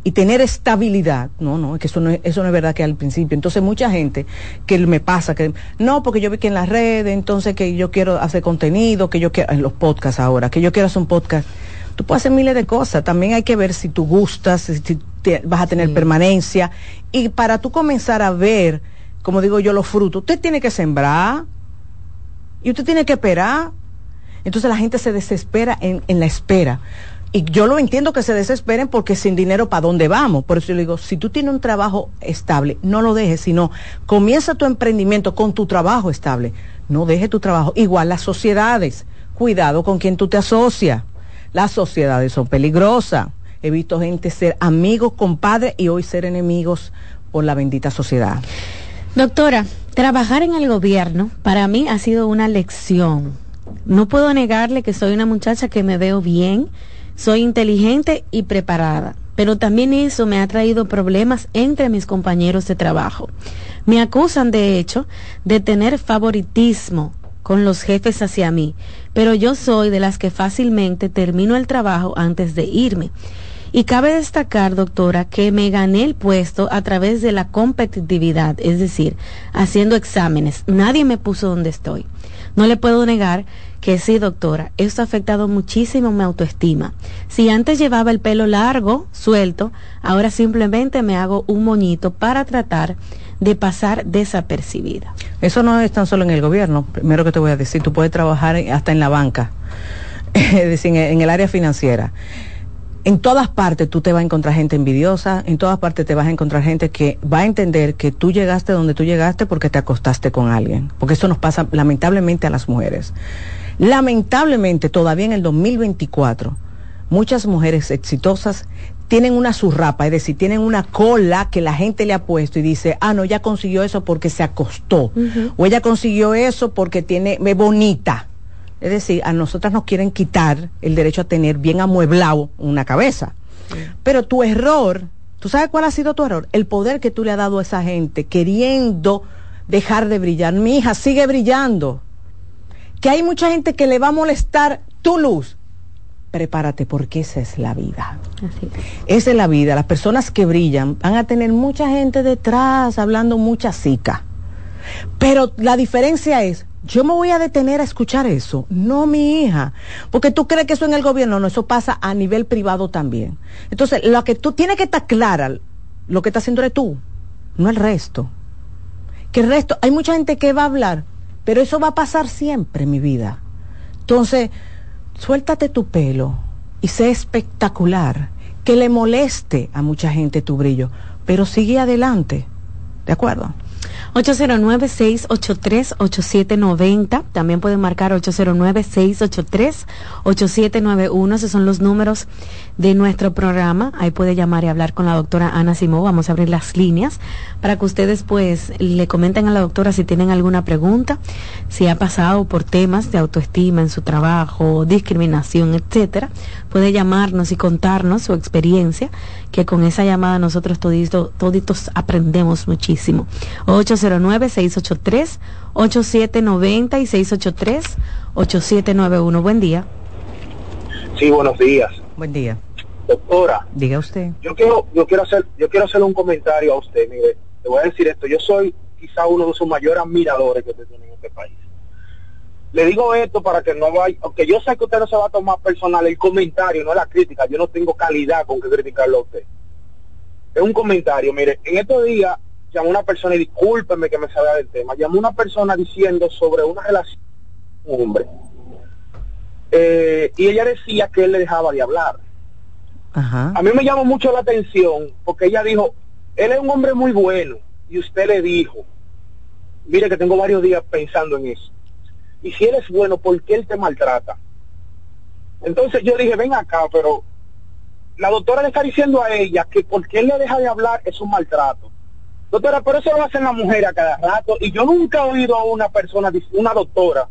y tener estabilidad. No, no, es que eso no, eso no es verdad que al principio. Entonces mucha gente que me pasa que, no, porque yo vi que en las redes, entonces que yo quiero hacer contenido, que yo quiero, en los podcasts ahora, que yo quiero hacer un podcast. Tú puedes hacer miles de cosas. También hay que ver si tú gustas, si vas a tener permanencia. Y para tú comenzar a ver, como digo yo, los frutos, usted tiene que sembrar y usted tiene que esperar. Entonces la gente se desespera en, en la espera y yo lo entiendo que se desesperen porque sin dinero, ¿para dónde vamos? Por eso yo digo, si tú tienes un trabajo estable, no lo dejes, sino comienza tu emprendimiento con tu trabajo estable. No dejes tu trabajo. Igual las sociedades, cuidado con quien tú te asocias. Las sociedades son peligrosas. He visto gente ser amigos, compadres y hoy ser enemigos por la bendita sociedad. Doctora, trabajar en el gobierno para mí ha sido una lección. No puedo negarle que soy una muchacha que me veo bien, soy inteligente y preparada, pero también eso me ha traído problemas entre mis compañeros de trabajo. Me acusan, de hecho, de tener favoritismo con los jefes hacia mí, pero yo soy de las que fácilmente termino el trabajo antes de irme. Y cabe destacar, doctora, que me gané el puesto a través de la competitividad, es decir, haciendo exámenes. Nadie me puso donde estoy. No le puedo negar que sí, doctora, esto ha afectado muchísimo mi autoestima. Si antes llevaba el pelo largo, suelto, ahora simplemente me hago un moñito para tratar de pasar desapercibida. Eso no es tan solo en el gobierno, primero que te voy a decir, tú puedes trabajar hasta en la banca, es decir, en el área financiera en todas partes tú te vas a encontrar gente envidiosa, en todas partes te vas a encontrar gente que va a entender que tú llegaste donde tú llegaste porque te acostaste con alguien, porque eso nos pasa lamentablemente a las mujeres. Lamentablemente, todavía en el 2024, muchas mujeres exitosas tienen una surrapa, es decir, tienen una cola que la gente le ha puesto y dice, ah, no, ella consiguió eso porque se acostó, o ella consiguió eso porque tiene, es bonita. Es decir, a nosotras nos quieren quitar el derecho a tener bien amueblado una cabeza. Pero tu error, ¿tú sabes cuál ha sido tu error? El poder que tú le has dado a esa gente queriendo dejar de brillar. Mi hija sigue brillando. Que hay mucha gente que le va a molestar tu luz. Prepárate porque esa es la vida. Esa es la vida. Las personas que brillan van a tener mucha gente detrás hablando mucha cica. Pero la diferencia es, yo me voy a detener a escuchar eso. No, mi hija. Porque tú crees que eso en el gobierno, no, eso pasa a nivel privado también. Entonces, lo que tú tienes que estar clara, lo que está haciendo eres tú, no el resto. Que el resto, hay mucha gente que va a hablar, pero eso va a pasar siempre, mi vida. Entonces, suéltate tu pelo y sé espectacular. Que le moleste a mucha gente tu brillo, pero sigue adelante. ¿De acuerdo? 809-683-8790. También pueden marcar 809-683-8791. Esos son los números de nuestro programa. Ahí puede llamar y hablar con la doctora Ana Simó. Vamos a abrir las líneas para que ustedes pues le comenten a la doctora si tienen alguna pregunta, si ha pasado por temas de autoestima en su trabajo, discriminación, etcétera. Puede llamarnos y contarnos su experiencia, que con esa llamada nosotros toditos, toditos aprendemos muchísimo. 809-683-8790 y 683-8791. Buen día. Sí, buenos días. Buen día. Doctora. Diga usted. Yo quiero, yo quiero hacer, yo quiero hacerle un comentario a usted. Mire, le voy a decir esto. Yo soy quizá uno de sus mayores admiradores que usted tiene en este país. Le digo esto para que no vaya, aunque yo sé que usted no se va a tomar personal el comentario, no la crítica. Yo no tengo calidad con que criticarlo a usted. Es un comentario. Mire, en estos días llamó una persona y discúlpeme que me salga del tema. Llamó una persona diciendo sobre una relación con un hombre. Eh, y ella decía que él le dejaba de hablar. A mí me llamó mucho la atención porque ella dijo, él es un hombre muy bueno y usted le dijo, mire que tengo varios días pensando en eso. Y si él es bueno, ¿por qué él te maltrata? Entonces yo dije, ven acá, pero la doctora le está diciendo a ella que porque él le deja de hablar es un maltrato. Doctora, pero eso lo hacen las mujeres a cada rato y yo nunca he oído a una persona, una doctora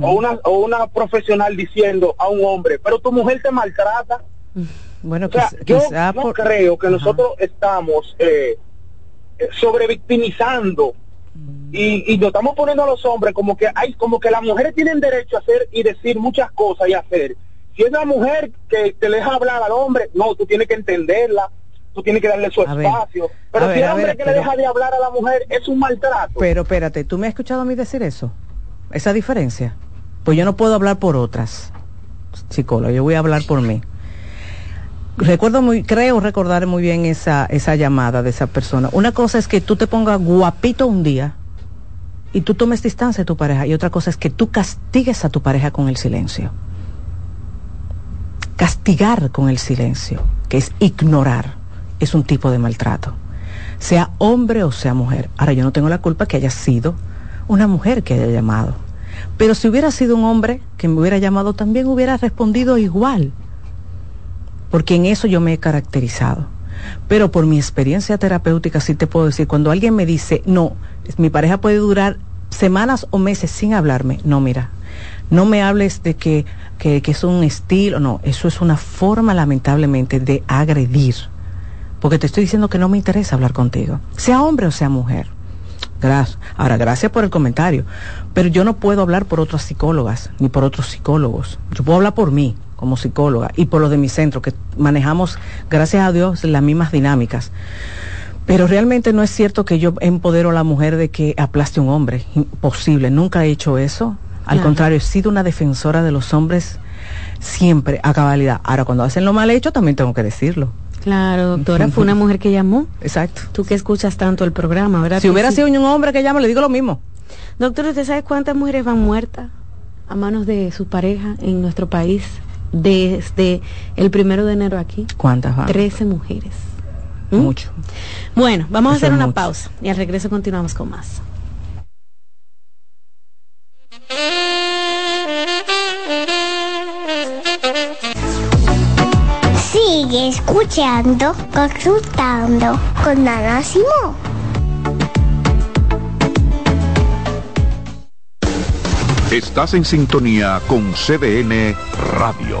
o, una, o una profesional diciendo a un hombre, pero tu mujer te maltrata. Bueno, yo no creo que nosotros estamos eh, eh sobrevictimizando y, y nos estamos poniendo a los hombres como que hay como que las mujeres tienen derecho a hacer y decir muchas cosas y hacer. Si es una mujer que te deja hablar al hombre, no, tú tienes que entenderla, tú tienes que darle su espacio. pero si el hombre que le deja de hablar a la mujer es un maltrato. Pero espérate, ¿tú me has escuchado a mí decir eso? esa diferencia. Pues yo no puedo hablar por otras psicólogas, yo voy a hablar por mí. Recuerdo muy, creo recordar muy bien esa, esa llamada de esa persona. Una cosa es que tú te pongas guapito un día y tú tomes distancia de tu pareja y otra cosa es que tú castigues a tu pareja con el silencio. Castigar con el silencio, que es ignorar, es un tipo de maltrato. Sea hombre o sea mujer. Ahora yo no tengo la culpa que haya sido una mujer que haya llamado. Pero si hubiera sido un hombre que me hubiera llamado, también hubiera respondido igual. Porque en eso yo me he caracterizado. Pero por mi experiencia terapéutica sí te puedo decir, cuando alguien me dice, no, mi pareja puede durar semanas o meses sin hablarme, no, mira, no me hables de que, que, que es un estilo, no, eso es una forma lamentablemente de agredir. Porque te estoy diciendo que no me interesa hablar contigo, sea hombre o sea mujer. Gracias. Ahora, gracias por el comentario. Pero yo no puedo hablar por otras psicólogas ni por otros psicólogos. Yo puedo hablar por mí como psicóloga y por los de mi centro, que manejamos, gracias a Dios, las mismas dinámicas. Pero realmente no es cierto que yo empodero a la mujer de que aplaste un hombre. Imposible, nunca he hecho eso. Al contrario, he sido una defensora de los hombres siempre a cabalidad. Ahora, cuando hacen lo mal hecho, también tengo que decirlo. Claro, doctora, fue una mujer que llamó. Exacto. Tú que escuchas tanto el programa, ¿verdad? Si hubiera sido un hombre que llama, le digo lo mismo. Doctor, ¿usted sabe cuántas mujeres van muertas a manos de su pareja en nuestro país desde el primero de enero aquí? ¿Cuántas van? Trece mujeres. ¿Mm? Mucho. Bueno, vamos a hacer una pausa y al regreso continuamos con más. Sigue escuchando, consultando con Ana Simón. Estás en sintonía con CDN Radio.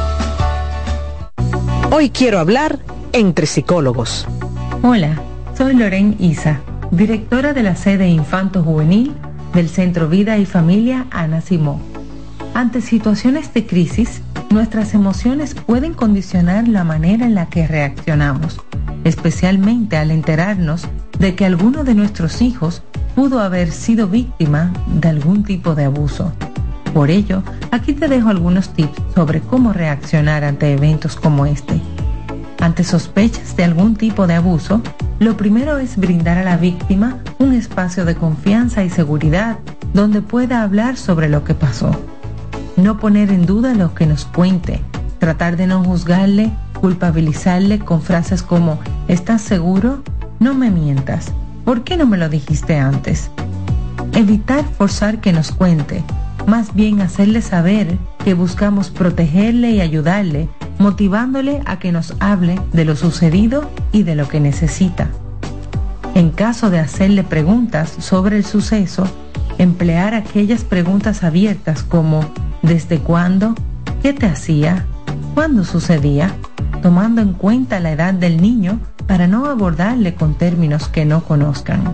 Hoy quiero hablar entre psicólogos. Hola, soy Loren Isa, directora de la sede Infanto Juvenil del Centro Vida y Familia Ana Simó. Ante situaciones de crisis, nuestras emociones pueden condicionar la manera en la que reaccionamos, especialmente al enterarnos de que alguno de nuestros hijos pudo haber sido víctima de algún tipo de abuso. Por ello, aquí te dejo algunos tips sobre cómo reaccionar ante eventos como este. Ante sospechas de algún tipo de abuso, lo primero es brindar a la víctima un espacio de confianza y seguridad donde pueda hablar sobre lo que pasó. No poner en duda lo que nos cuente, tratar de no juzgarle, culpabilizarle con frases como ¿estás seguro? No me mientas. ¿Por qué no me lo dijiste antes? Evitar forzar que nos cuente, más bien hacerle saber que buscamos protegerle y ayudarle, motivándole a que nos hable de lo sucedido y de lo que necesita. En caso de hacerle preguntas sobre el suceso, emplear aquellas preguntas abiertas como ¿desde cuándo? ¿Qué te hacía? ¿Cuándo sucedía? Tomando en cuenta la edad del niño para no abordarle con términos que no conozcan.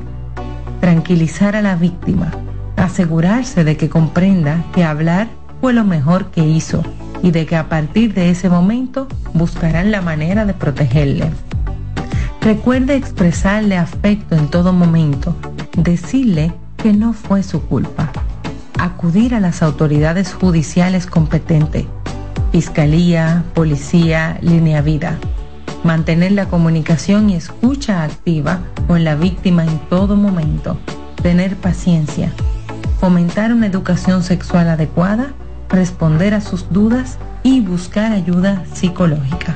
Tranquilizar a la víctima asegurarse de que comprenda que hablar fue lo mejor que hizo y de que a partir de ese momento buscarán la manera de protegerle. Recuerde expresarle afecto en todo momento, decirle que no fue su culpa, acudir a las autoridades judiciales competentes, fiscalía, policía, línea vida, mantener la comunicación y escucha activa con la víctima en todo momento, tener paciencia, fomentar una educación sexual adecuada, responder a sus dudas y buscar ayuda psicológica.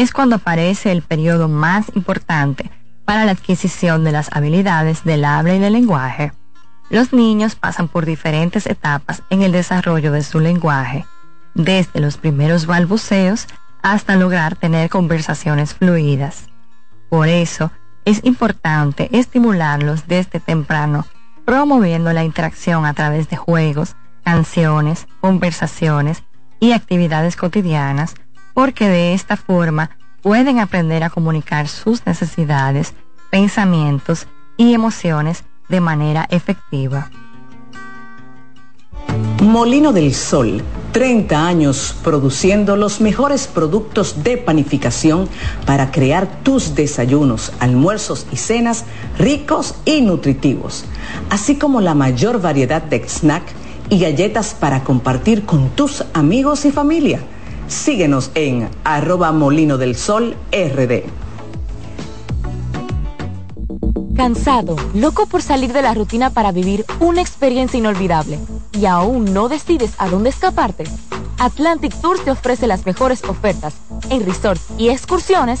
es cuando aparece el periodo más importante para la adquisición de las habilidades del habla y del lenguaje. Los niños pasan por diferentes etapas en el desarrollo de su lenguaje, desde los primeros balbuceos hasta lograr tener conversaciones fluidas. Por eso, es importante estimularlos desde temprano, promoviendo la interacción a través de juegos, canciones, conversaciones y actividades cotidianas porque de esta forma pueden aprender a comunicar sus necesidades, pensamientos y emociones de manera efectiva. Molino del Sol, 30 años produciendo los mejores productos de panificación para crear tus desayunos, almuerzos y cenas ricos y nutritivos, así como la mayor variedad de snack y galletas para compartir con tus amigos y familia. Síguenos en arroba molino del sol rd. Cansado, loco por salir de la rutina para vivir una experiencia inolvidable y aún no decides a dónde escaparte. Atlantic Tours te ofrece las mejores ofertas en resorts y excursiones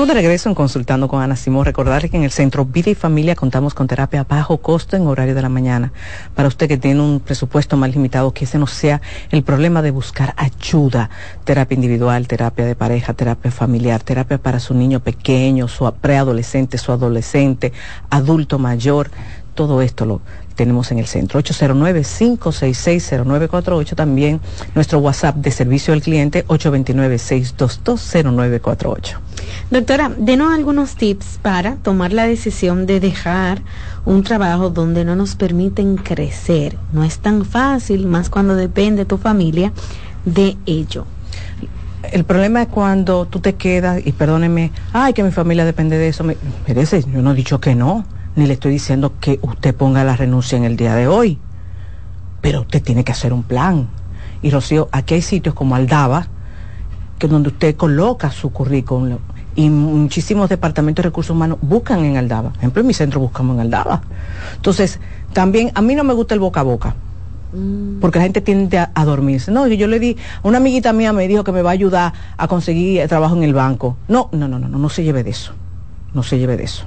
Estamos de regreso en Consultando con Ana Simón. Recordarle que en el Centro Vida y Familia contamos con terapia a bajo costo en horario de la mañana. Para usted que tiene un presupuesto más limitado, que ese no sea el problema de buscar ayuda. Terapia individual, terapia de pareja, terapia familiar, terapia para su niño pequeño, su preadolescente, su adolescente, adulto mayor. Todo esto lo tenemos en el centro. 809-566-0948. También nuestro WhatsApp de servicio al cliente 829-622-0948. Doctora, denos algunos tips para tomar la decisión de dejar un trabajo donde no nos permiten crecer. No es tan fácil, más cuando depende tu familia de ello. El problema es cuando tú te quedas y perdóneme, ay, que mi familia depende de eso. Me, merece, yo no he dicho que no ni le estoy diciendo que usted ponga la renuncia en el día de hoy, pero usted tiene que hacer un plan. Y Rocío, aquí hay sitios como Aldaba, que donde usted coloca su currículum y muchísimos departamentos de recursos humanos buscan en Aldaba. Por ejemplo, en mi centro buscamos en Aldaba. Entonces, también a mí no me gusta el boca a boca. Mm. Porque la gente tiende a, a, dormirse. No, yo le di, una amiguita mía me dijo que me va a ayudar a conseguir trabajo en el banco. No, no, no, no, no, no se lleve de eso. No se lleve de eso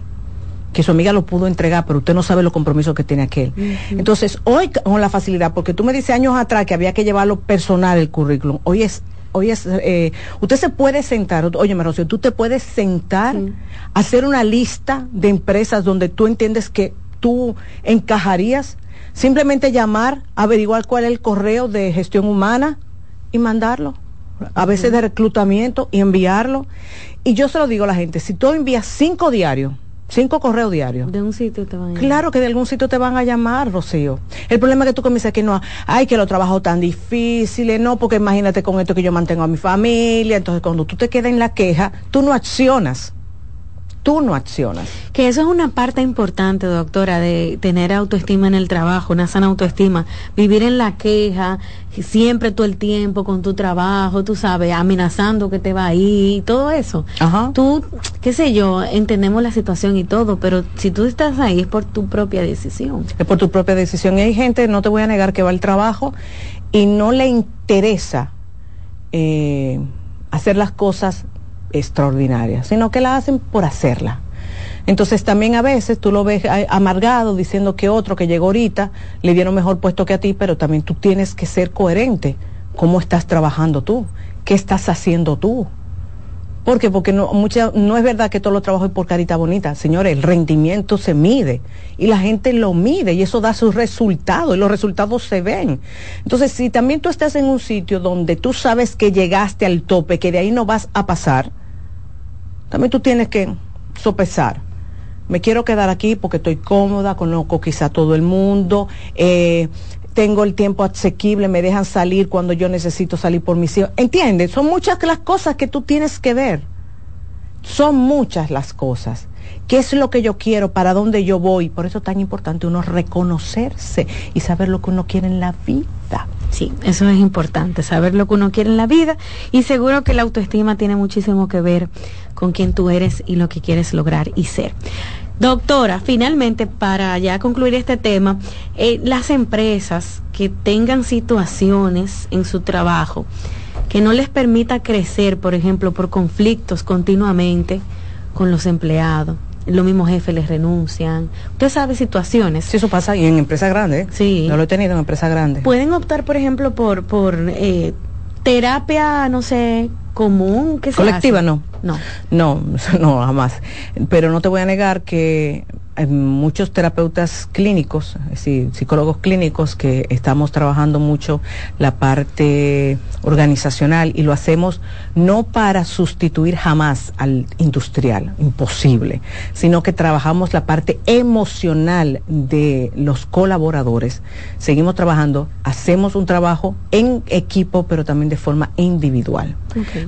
que su amiga lo pudo entregar, pero usted no sabe los compromisos que tiene aquel. Entonces, hoy con la facilidad, porque tú me dices años atrás que había que llevarlo personal el currículum, hoy es hoy es, eh, usted se puede sentar, oye Marocío, tú te puedes sentar, hacer una lista de empresas donde tú entiendes que tú encajarías, simplemente llamar, averiguar cuál es el correo de gestión humana y mandarlo, a veces de reclutamiento y enviarlo. Y yo se lo digo a la gente, si tú envías cinco diarios, Cinco correos diarios. De un sitio te van a llamar. Claro que de algún sitio te van a llamar, Rocío. El problema es que tú comienzas que no, ay, que lo trabajo tan difíciles, no, porque imagínate con esto que yo mantengo a mi familia. Entonces, cuando tú te quedas en la queja, tú no accionas tú no accionas. Que eso es una parte importante, doctora, de tener autoestima en el trabajo, una sana autoestima. Vivir en la queja, siempre todo el tiempo con tu trabajo, tú sabes, amenazando que te va a ir, todo eso. Ajá. Tú, qué sé yo, entendemos la situación y todo, pero si tú estás ahí es por tu propia decisión. Es por tu propia decisión. Y hay gente, no te voy a negar, que va al trabajo y no le interesa eh, hacer las cosas extraordinaria, sino que la hacen por hacerla. Entonces también a veces tú lo ves amargado diciendo que otro que llegó ahorita le dieron mejor puesto que a ti, pero también tú tienes que ser coherente. ¿Cómo estás trabajando tú? ¿Qué estás haciendo tú? ¿Por qué? Porque no, mucha, no es verdad que todo lo trabajo es por carita bonita. Señores, el rendimiento se mide y la gente lo mide y eso da sus resultados y los resultados se ven. Entonces, si también tú estás en un sitio donde tú sabes que llegaste al tope, que de ahí no vas a pasar, también tú tienes que sopesar. Me quiero quedar aquí porque estoy cómoda, conozco quizá todo el mundo, eh, tengo el tiempo asequible, me dejan salir cuando yo necesito salir por mis hijos. ¿Entiendes? Son muchas las cosas que tú tienes que ver. Son muchas las cosas. ¿Qué es lo que yo quiero? ¿Para dónde yo voy? Por eso es tan importante uno reconocerse y saber lo que uno quiere en la vida. Sí, eso es importante, saber lo que uno quiere en la vida y seguro que la autoestima tiene muchísimo que ver con quién tú eres y lo que quieres lograr y ser. Doctora, finalmente, para ya concluir este tema, eh, las empresas que tengan situaciones en su trabajo que no les permita crecer, por ejemplo, por conflictos continuamente con los empleados, los mismos jefes les renuncian. Usted sabe situaciones. Sí, eso pasa y en empresas grandes. Sí. No lo he tenido en empresas grandes. Pueden optar, por ejemplo, por, por eh, terapia, no sé, común que se Colectiva hace? no. No. No, no, jamás. Pero no te voy a negar que hay muchos terapeutas clínicos, es decir, psicólogos clínicos, que estamos trabajando mucho la parte organizacional y lo hacemos no para sustituir jamás al industrial, imposible, sino que trabajamos la parte emocional de los colaboradores. Seguimos trabajando, hacemos un trabajo en equipo, pero también de forma individual.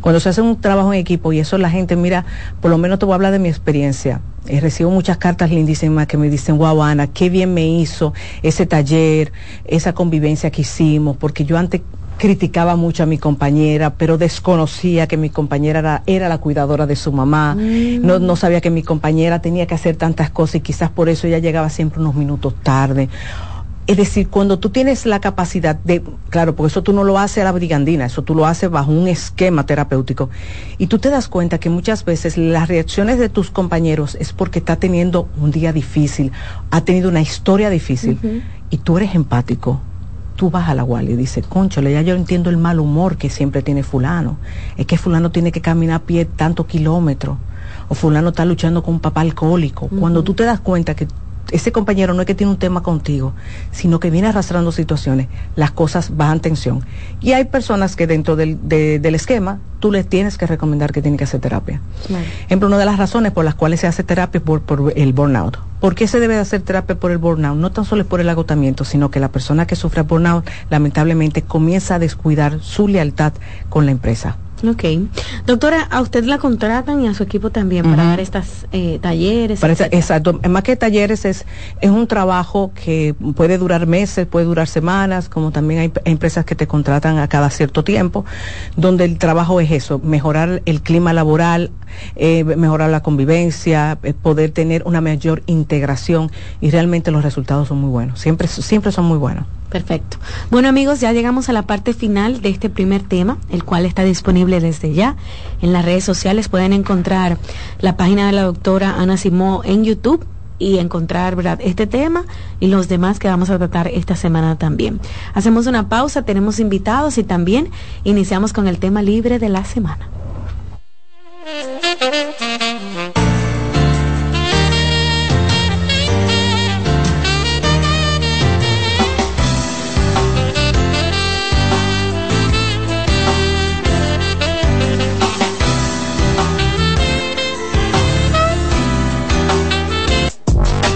Cuando se hace un trabajo en equipo, y eso la gente, mira, por lo menos te voy a hablar de mi experiencia. Eh, recibo muchas cartas lindísimas que me dicen, guau, Ana, qué bien me hizo ese taller, esa convivencia que hicimos, porque yo antes criticaba mucho a mi compañera, pero desconocía que mi compañera era, era la cuidadora de su mamá, no, no sabía que mi compañera tenía que hacer tantas cosas y quizás por eso ella llegaba siempre unos minutos tarde. Es decir, cuando tú tienes la capacidad de, claro, porque eso tú no lo haces a la brigandina, eso tú lo haces bajo un esquema terapéutico, y tú te das cuenta que muchas veces las reacciones de tus compañeros es porque está teniendo un día difícil, ha tenido una historia difícil, y tú eres empático. Tú vas a la guardia y dices, conchole, ya yo entiendo el mal humor que siempre tiene fulano. Es que fulano tiene que caminar a pie tantos kilómetros. O fulano está luchando con un papá alcohólico. Cuando tú te das cuenta que ese compañero no es que tiene un tema contigo, sino que viene arrastrando situaciones, las cosas bajan tensión. Y hay personas que dentro del, de- del esquema tú les tienes que recomendar que tienen que hacer terapia. Ejemplo, una de las razones por las cuales se hace terapia es por, por el burnout. ¿Por qué se debe de hacer terapia por el burnout? No tan solo es por el agotamiento, sino que la persona que sufre burnout lamentablemente comienza a descuidar su lealtad con la empresa. Ok. Doctora, a usted la contratan y a su equipo también para dar estas eh, talleres. Para esa- exacto. Más que talleres es, es un trabajo que puede durar meses, puede durar semanas, como también hay empresas que te contratan a cada cierto tiempo, donde el trabajo es eso, mejorar el clima laboral, eh, mejorar la convivencia, eh, poder tener una mayor integración y realmente los resultados son muy buenos. Siempre, siempre son muy buenos. Perfecto. Bueno amigos, ya llegamos a la parte final de este primer tema, el cual está disponible desde ya. En las redes sociales pueden encontrar la página de la doctora Ana Simó en YouTube y encontrar ¿verdad? este tema y los demás que vamos a tratar esta semana también. Hacemos una pausa, tenemos invitados y también iniciamos con el tema libre de la semana.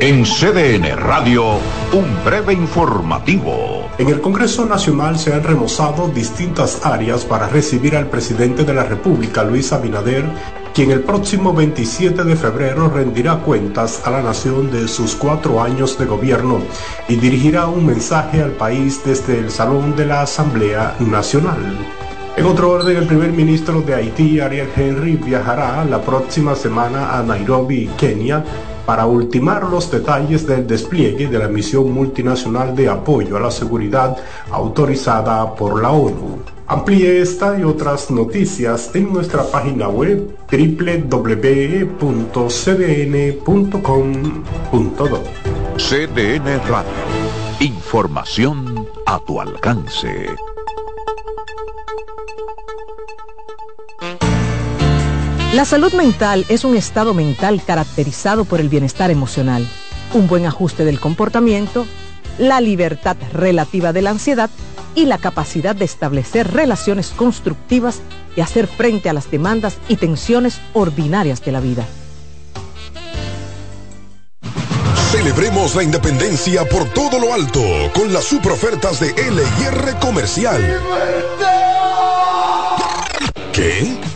En CDN Radio, un breve informativo. En el Congreso Nacional se han remozado distintas áreas para recibir al presidente de la República, Luis Abinader, quien el próximo 27 de febrero rendirá cuentas a la nación de sus cuatro años de gobierno y dirigirá un mensaje al país desde el Salón de la Asamblea Nacional. En otro orden, el primer ministro de Haití, Ariel Henry, viajará la próxima semana a Nairobi, Kenia, para ultimar los detalles del despliegue de la misión multinacional de apoyo a la seguridad autorizada por la ONU. Amplíe esta y otras noticias en nuestra página web www.cdn.com.do. CDN Radio, información a tu alcance. La salud mental es un estado mental caracterizado por el bienestar emocional, un buen ajuste del comportamiento, la libertad relativa de la ansiedad y la capacidad de establecer relaciones constructivas y hacer frente a las demandas y tensiones ordinarias de la vida. Celebremos la independencia por todo lo alto con las super ofertas de LIR Comercial. ¿Qué?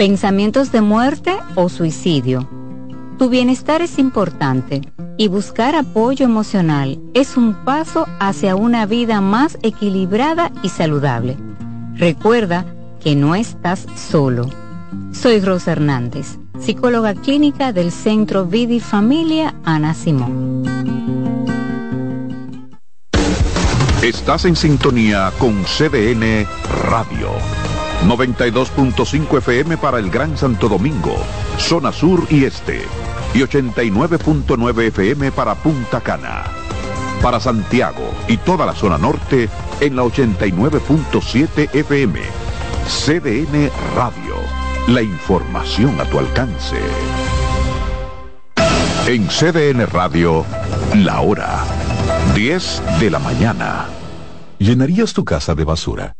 pensamientos de muerte o suicidio. Tu bienestar es importante y buscar apoyo emocional es un paso hacia una vida más equilibrada y saludable. Recuerda que no estás solo. Soy Rosa Hernández, psicóloga clínica del Centro Vidi Familia Ana Simón. Estás en sintonía con CDN Radio. 92.5 FM para el Gran Santo Domingo, zona sur y este. Y 89.9 FM para Punta Cana. Para Santiago y toda la zona norte en la 89.7 FM. CDN Radio. La información a tu alcance. En CDN Radio, la hora 10 de la mañana. ¿Llenarías tu casa de basura?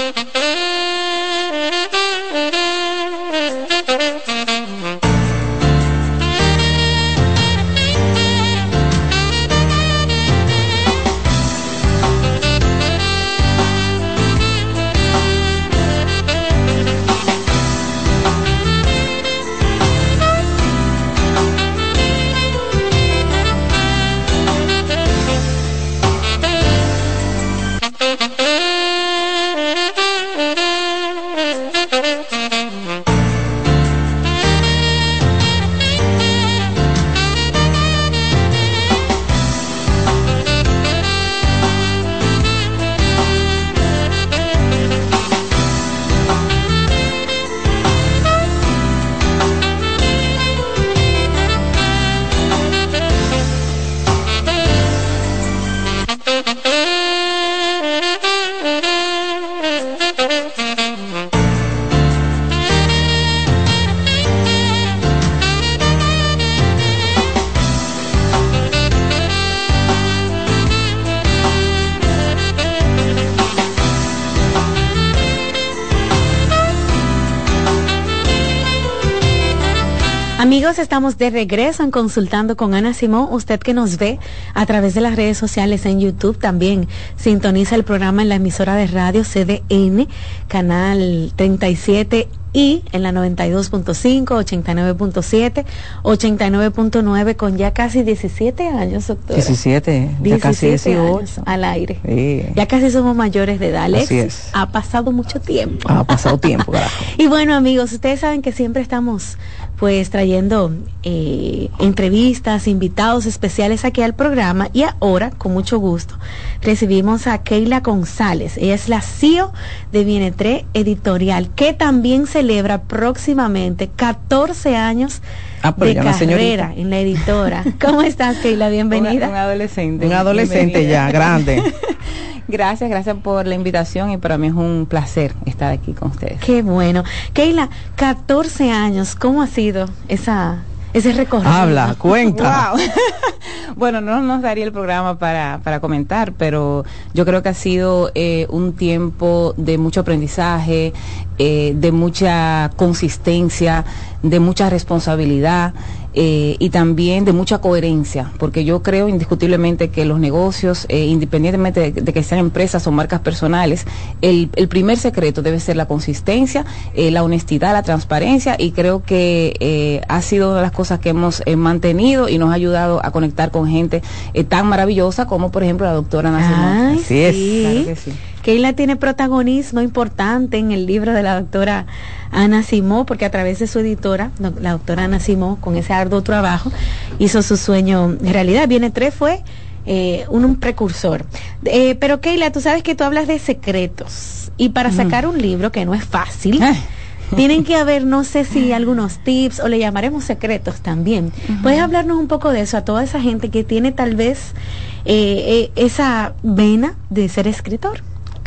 Estamos de regreso en Consultando con Ana Simón. Usted que nos ve a través de las redes sociales en YouTube también sintoniza el programa en la emisora de radio CDN, canal 37 y en la 92.5, 89.7, 89.9 con ya casi 17 años, doctora. 17, ya casi 18. al aire. Ya casi somos mayores de edad. Así es. Ha pasado mucho tiempo. Ha pasado tiempo, y bueno, amigos, ustedes saben que siempre estamos pues trayendo eh, entrevistas, invitados especiales aquí al programa y ahora, con mucho gusto, recibimos a Keila González. Ella es la CEO de Bienetre Editorial, que también celebra próximamente 14 años Ah, de carrera en la editora. ¿Cómo estás, Keila? Bienvenida. Un, adolescente. Un adolescente ya, grande. gracias, gracias por la invitación y para mí es un placer estar aquí con ustedes. Qué bueno. Keila, 14 años, ¿cómo ha sido esa ese recorrido. Habla, cuenta. bueno, no nos daría el programa para, para comentar, pero yo creo que ha sido eh, un tiempo de mucho aprendizaje, eh, de mucha consistencia, de mucha responsabilidad. Eh, y también de mucha coherencia, porque yo creo indiscutiblemente que los negocios, eh, independientemente de, que sean empresas o marcas personales, el, el primer secreto debe ser la consistencia, eh, la honestidad, la transparencia, y creo que ha sido una de las cosas que hemos mantenido y nos ha ayudado a conectar con gente tan maravillosa como, por ejemplo, la doctora Ana Así es. Claro que sí. Keila tiene protagonismo importante en el libro de la doctora Ana Simó, porque a través de su editora, la doctora Ana Simó, con ese arduo trabajo, hizo su sueño realidad. Viene tres fue eh, un, precursor. Eh, pero Keila, tú sabes que tú hablas de secretos. Y para sacar un libro, que no es fácil, tienen que haber, no sé si algunos tips o le llamaremos secretos también. ¿Puedes hablarnos un poco de eso a toda esa gente que tiene tal vez eh, esa vena de ser escritor?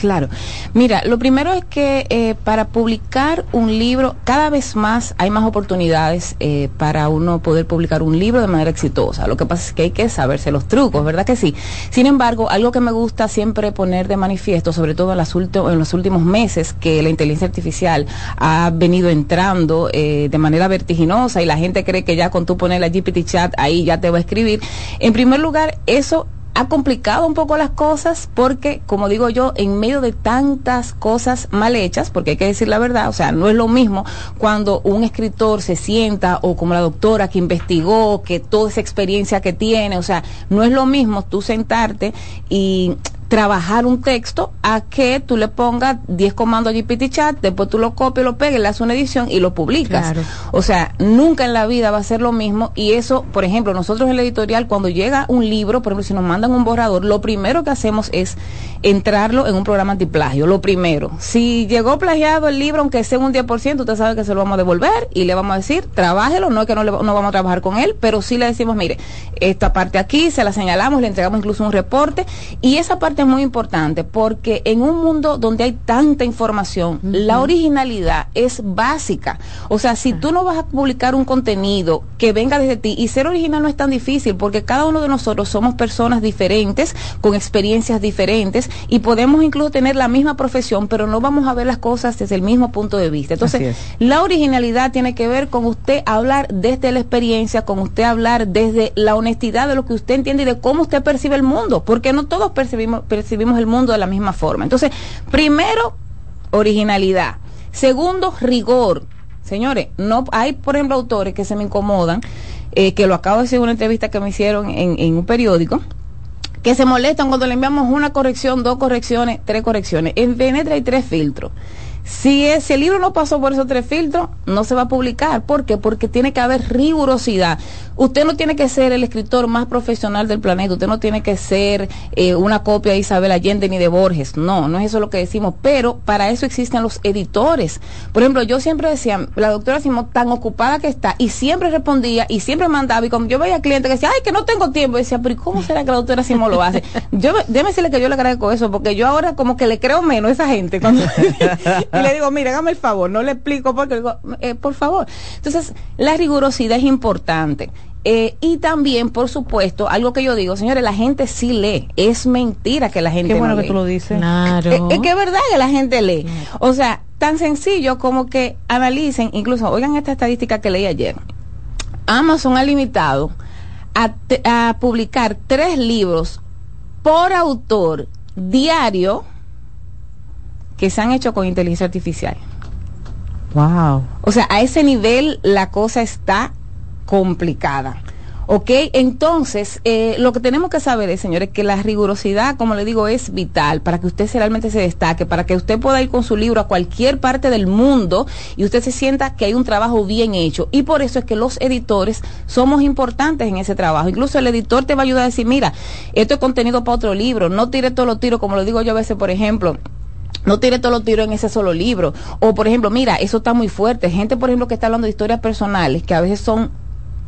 Claro. Mira, lo primero es que eh, para publicar un libro, cada vez más hay más oportunidades eh, para uno poder publicar un libro de manera exitosa. Lo que pasa es que hay que saberse los trucos, ¿verdad que sí? Sin embargo, algo que me gusta siempre poner de manifiesto, sobre todo en, en los últimos meses, que la inteligencia artificial ha venido entrando eh, de manera vertiginosa y la gente cree que ya con tú poner la GPT chat ahí ya te va a escribir. En primer lugar, eso ha complicado un poco las cosas porque, como digo yo, en medio de tantas cosas mal hechas, porque hay que decir la verdad, o sea, no es lo mismo cuando un escritor se sienta o como la doctora que investigó, que toda esa experiencia que tiene, o sea, no es lo mismo tú sentarte y trabajar un texto a que tú le pongas 10 comandos a GPT Chat, después tú lo copias, lo pegas, le haces una edición y lo publicas. O sea, nunca en la vida va a ser lo mismo y eso, por ejemplo, nosotros en la editorial, cuando llega un libro, por ejemplo, si nos mandan un borrador, lo primero que hacemos es entrarlo en un programa antiplagio, lo primero. Si llegó plagiado el libro, aunque sea un 10%, usted sabe que se lo vamos a devolver y le vamos a decir, trabájelo, no es que no, le, no vamos a trabajar con él, pero sí le decimos, mire, esta parte aquí, se la señalamos, le entregamos incluso un reporte y esa parte muy importante porque en un mundo donde hay tanta información, la originalidad es básica. O sea, si tú no vas a publicar un contenido que venga desde ti, y ser original no es tan difícil porque cada uno de nosotros somos personas diferentes, con experiencias diferentes, y podemos incluso tener la misma profesión, pero no vamos a ver las cosas desde el mismo punto de vista. Entonces, la originalidad tiene que ver con usted hablar desde la experiencia, con usted hablar desde la honestidad de lo que usted entiende y de cómo usted percibe el mundo, porque no todos percibimos percibimos el mundo de la misma forma. Entonces, primero, originalidad. Segundo, rigor. Señores, no hay, por ejemplo, autores que se me incomodan, eh, que lo acabo de decir en una entrevista que me hicieron en, un periódico, que se molestan cuando le enviamos una corrección, dos correcciones, tres correcciones. En Venetra hay tres filtros. Si ese libro no pasó por esos tres filtros, no se va a publicar. ¿Por qué? Porque tiene que haber rigurosidad. Usted no tiene que ser el escritor más profesional del planeta, usted no tiene que ser eh, una copia de Isabel Allende ni de Borges, no, no es eso lo que decimos, pero para eso existen los editores. Por ejemplo, yo siempre decía, la doctora Simón tan ocupada que está, y siempre respondía, y siempre mandaba, y como yo veía clientes que decía, ay, que no tengo tiempo, y decía, pero ¿cómo será que la doctora Simón lo hace? Yo, déjeme decirle que yo le agradezco eso, porque yo ahora como que le creo menos a esa gente, y le digo, mira, hágame el favor, no le explico porque digo, eh, por favor. Entonces, la rigurosidad es importante. Eh, y también, por supuesto, algo que yo digo, señores, la gente sí lee. Es mentira que la gente Qué bueno que tú lo dices. Claro. Eh, es, que es verdad que la gente lee. O sea, tan sencillo como que analicen, incluso, oigan esta estadística que leí ayer. Amazon ha limitado a, a publicar tres libros por autor diario que se han hecho con inteligencia artificial. Wow. O sea, a ese nivel la cosa está complicada. ¿Ok? Entonces, eh, lo que tenemos que saber es, señores, que la rigurosidad, como le digo, es vital para que usted realmente se destaque, para que usted pueda ir con su libro a cualquier parte del mundo y usted se sienta que hay un trabajo bien hecho. Y por eso es que los editores somos importantes en ese trabajo. Incluso el editor te va a ayudar a decir, mira, esto es contenido para otro libro, no tire todos los tiros, como lo digo yo a veces, por ejemplo, no tire todos los tiros en ese solo libro. O, por ejemplo, mira, eso está muy fuerte. Gente, por ejemplo, que está hablando de historias personales, que a veces son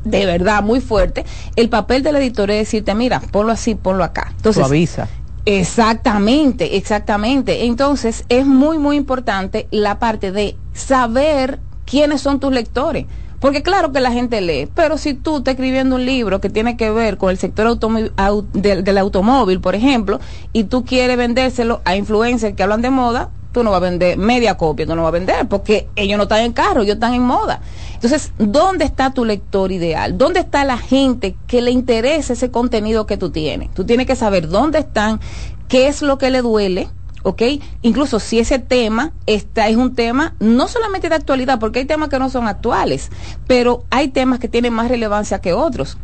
de verdad muy fuerte, el papel del editor es decirte, mira, ponlo así, ponlo acá. Entonces, avisa. Exactamente, exactamente. Entonces, es muy, muy importante la parte de saber quiénes son tus lectores. Porque claro que la gente lee, pero si tú estás escribiendo un libro que tiene que ver con el sector del, del, automóvil, por ejemplo, y tú quieres vendérselo a influencers que hablan de moda, tú no vas a vender media copia, tú no vas a vender, porque ellos no están en carro, ellos están en moda. Entonces, ¿dónde está tu lector ideal? ¿Dónde está la gente que le interesa ese contenido que tú tienes? Tú tienes que saber dónde están, qué es lo que le duele, ¿ok? Incluso si ese tema está, es un tema no solamente de actualidad, porque hay temas que no son actuales, pero hay temas que tienen más relevancia que otros.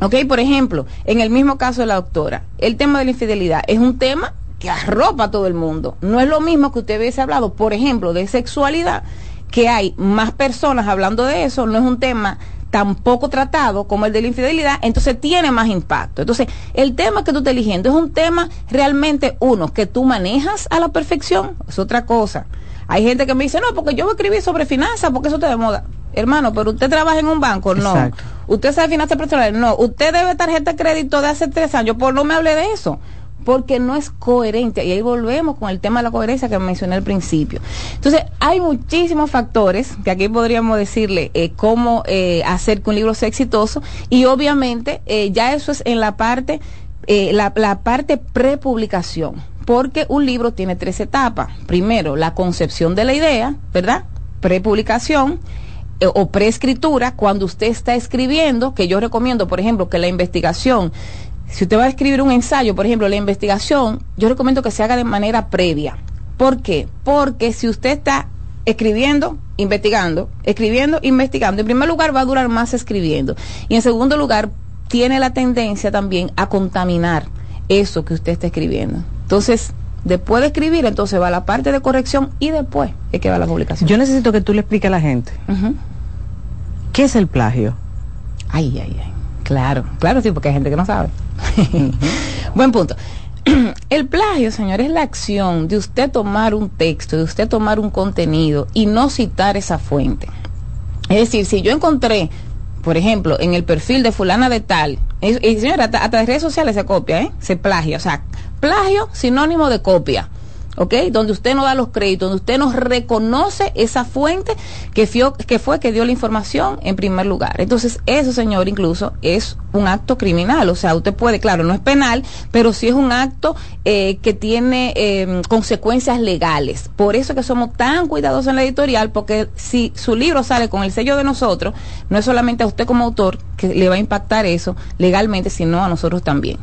¿Ok? Por ejemplo, en el mismo caso de la doctora, el tema de la infidelidad es un tema que arropa a todo el mundo. No es lo mismo que usted hubiese hablado, por ejemplo, de sexualidad que hay más personas hablando de eso, no es un tema tan poco tratado como el de la infidelidad, entonces tiene más impacto. Entonces, el tema que tú estás eligiendo es un tema realmente, uno, que tú manejas a la perfección, es otra cosa. Hay gente que me dice, no, porque yo voy a escribir sobre finanzas, porque eso te de moda. Hermano, pero usted trabaja en un banco, no. Usted sabe finanzas personales, no. Usted debe tarjeta de crédito de hace tres años, por no me hable de eso porque no es coherente. Y ahí volvemos con el tema de la coherencia que mencioné al principio. Entonces, hay muchísimos factores que aquí podríamos decirle eh, cómo eh, hacer que un libro sea exitoso y obviamente eh, ya eso es en la parte, la, la parte prepublicación, porque un libro tiene tres etapas. Primero, la concepción de la idea, ¿verdad? Prepublicación o preescritura, cuando usted está escribiendo, que yo recomiendo, por ejemplo, que la investigación si usted va a escribir un ensayo, por ejemplo, la investigación, yo recomiendo que se haga de manera previa. ¿Por qué? Porque si usted está escribiendo, investigando, escribiendo, investigando, en primer lugar va a durar más escribiendo. Y en segundo lugar, tiene la tendencia también a contaminar eso que usted está escribiendo. Entonces, después de escribir, entonces va la parte de corrección y después es que va la publicación. Yo necesito que tú le expliques a la gente. ¿Qué es el plagio? Ay, ay, ay. Claro, claro, sí, porque hay gente que no sabe. Buen punto. El plagio, señor, es la acción de usted tomar un texto, de usted tomar un contenido y no citar esa fuente. Es decir, si yo encontré, por ejemplo, en el perfil de fulana de tal, y, señora, hasta, hasta, de redes sociales se copia, ¿eh? Se plagia. O sea, plagio sinónimo de copia. ¿Ok? Donde usted no da los créditos, donde usted no reconoce esa fuente que, fue que dio la información en primer lugar. Entonces, eso, señor, incluso es un acto criminal. O sea, usted puede, claro, no es penal, pero sí es un acto eh, que tiene em, consecuencias legales. Por eso que somos tan cuidadosos en la editorial, porque si su libro sale con el sello de nosotros, no es solamente a usted como autor que le va a impactar eso legalmente, sino a nosotros también.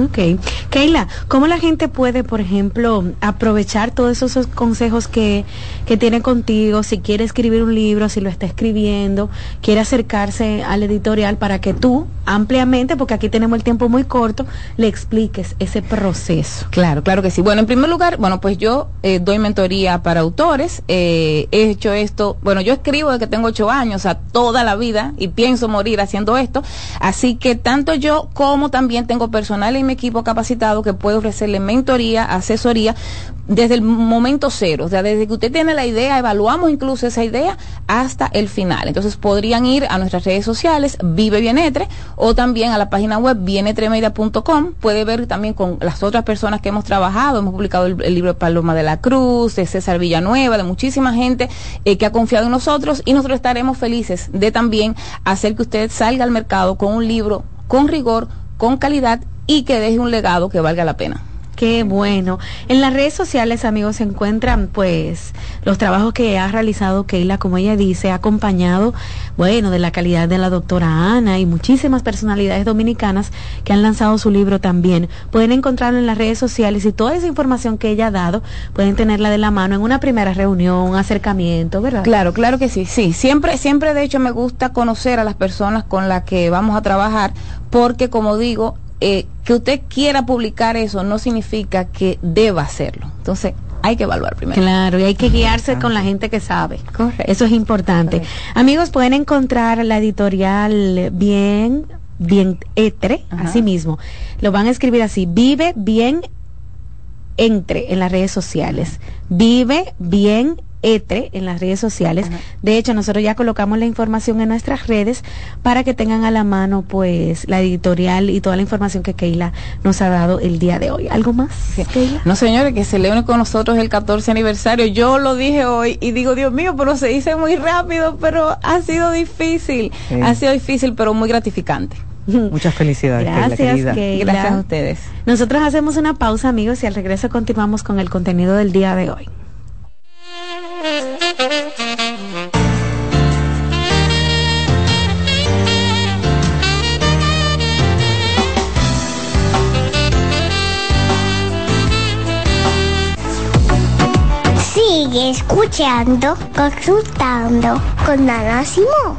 Ok. Keila, ¿cómo la gente puede, por ejemplo, aprovechar todos esos consejos que, que tiene contigo? Si quiere escribir un libro, si lo está escribiendo, quiere acercarse al editorial para que tú, ampliamente, porque aquí tenemos el tiempo muy corto, le expliques ese proceso. Claro, claro que sí. Bueno, en primer lugar, bueno, pues yo eh, doy mentoría para autores. Eh, he hecho esto, bueno, yo escribo desde que tengo ocho años, o sea, toda la vida, y pienso morir haciendo esto. Así que tanto yo como también tengo personal mi equipo capacitado que puede ofrecerle mentoría, asesoría desde el momento cero, o desde que usted tiene la idea, evaluamos incluso esa idea hasta el final. Entonces podrían ir a nuestras redes sociales, Vive Bienetre, o también a la página web bienetremedia.com. Puede ver también con las otras personas que hemos trabajado, hemos publicado el, libro de Paloma de la Cruz, de César Villanueva, de muchísima gente eh, que ha confiado en nosotros y nosotros estaremos felices de también hacer que usted salga al mercado con un libro con rigor, con calidad y que deje un legado que valga la pena. Qué bueno. En las redes sociales, amigos, se encuentran pues los trabajos que ha realizado Keila, como ella dice, acompañado, bueno, de la calidad de la doctora Ana y muchísimas personalidades dominicanas que han lanzado su libro también. Pueden encontrarlo en las redes sociales y toda esa información que ella ha dado, pueden tenerla de la mano en una primera reunión, un acercamiento, ¿verdad? Claro, claro que sí, sí. Siempre, siempre de hecho me gusta conocer a las personas con las que vamos a trabajar, porque como digo, eh, que usted quiera publicar eso no significa que deba hacerlo. Entonces, hay que evaluar primero. Claro, y hay que guiarse con la gente que sabe. Correcto. Eso es importante. Amigos, pueden encontrar la editorial bien, bien etre, así mismo. Lo van a escribir así, vive bien entre en las redes sociales. Vive bien ETRE en las redes sociales. De hecho, nosotros ya colocamos la información en nuestras redes para que tengan a la mano pues la editorial y toda la información que Keila nos ha dado el día de hoy. ¿Algo más, Keila? No, señores, que se le une con nosotros el 14 aniversario. Yo lo dije hoy y digo, Dios mío, pero se dice muy rápido, pero ha sido difícil. Ha sido difícil, pero muy gratificante. Muchas felicidades. Gracias, Keila. Gracias a ustedes. Nosotros hacemos una pausa, amigos, y al regreso continuamos con el contenido del día de hoy. Sigue escuchando, consultando con Ana Simón.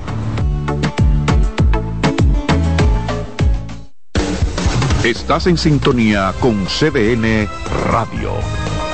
Estás en sintonía con CDN Radio.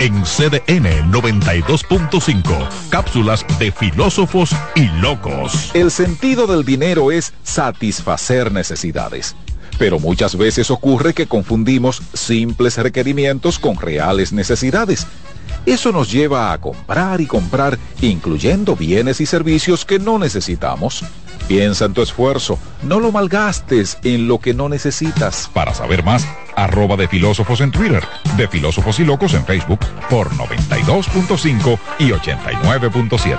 En CDN 92.5, cápsulas de filósofos y locos. El sentido del dinero es satisfacer necesidades. Pero muchas veces ocurre que confundimos simples requerimientos con reales necesidades. Eso nos lleva a comprar y comprar, incluyendo bienes y servicios que no necesitamos. Piensa en tu esfuerzo, no lo malgastes en lo que no necesitas. Para saber más, arroba de filósofos en Twitter, de filósofos y locos en Facebook por 92.5 y 89.7.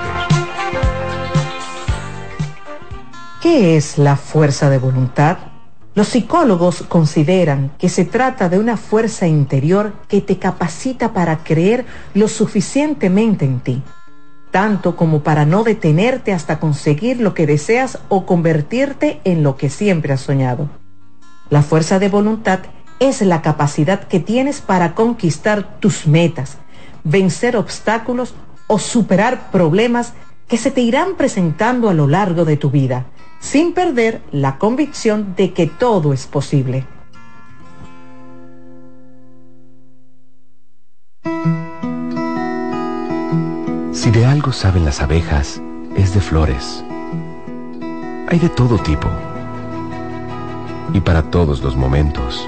¿Qué es la fuerza de voluntad? Los psicólogos consideran que se trata de una fuerza interior que te capacita para creer lo suficientemente en ti, tanto como para no detenerte hasta conseguir lo que deseas o convertirte en lo que siempre has soñado. La fuerza de voluntad es la capacidad que tienes para conquistar tus metas, vencer obstáculos o superar problemas que se te irán presentando a lo largo de tu vida sin perder la convicción de que todo es posible. Si de algo saben las abejas, es de flores. Hay de todo tipo y para todos los momentos.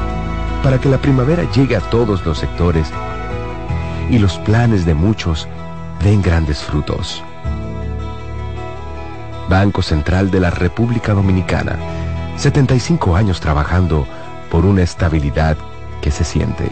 Para que la primavera llegue a todos los sectores y los planes de muchos den grandes frutos. Banco Central de la República Dominicana. 75 años trabajando por una estabilidad que se siente.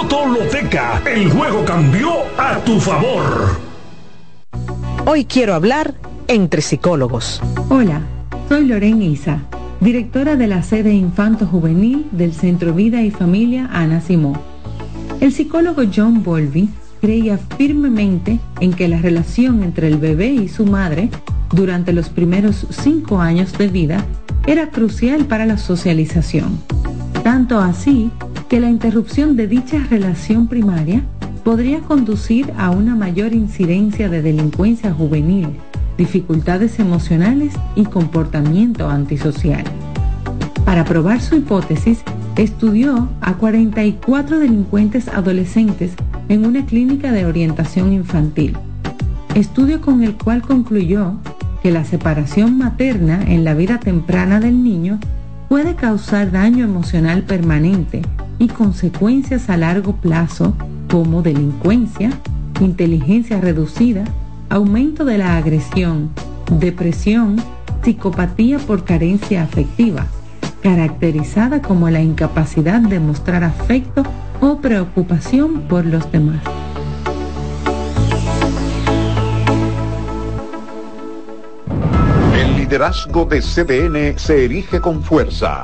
Loto Loteca, el juego cambió a tu favor. Hoy quiero hablar entre psicólogos. Hola, soy Lorena Isa, directora de la sede Infanto Juvenil del Centro Vida y Familia Ana Simó. El psicólogo John Bolby creía firmemente en que la relación entre el bebé y su madre durante los primeros cinco años de vida era crucial para la socialización. Tanto así que la interrupción de dicha relación primaria podría conducir a una mayor incidencia de delincuencia juvenil, dificultades emocionales y comportamiento antisocial. Para probar su hipótesis, estudió a 44 delincuentes adolescentes en una clínica de orientación infantil, estudio con el cual concluyó que la separación materna en la vida temprana del niño puede causar daño emocional permanente y consecuencias a largo plazo como delincuencia, inteligencia reducida, aumento de la agresión, depresión, psicopatía por carencia afectiva, caracterizada como la incapacidad de mostrar afecto o preocupación por los demás. El liderazgo de CDN se erige con fuerza,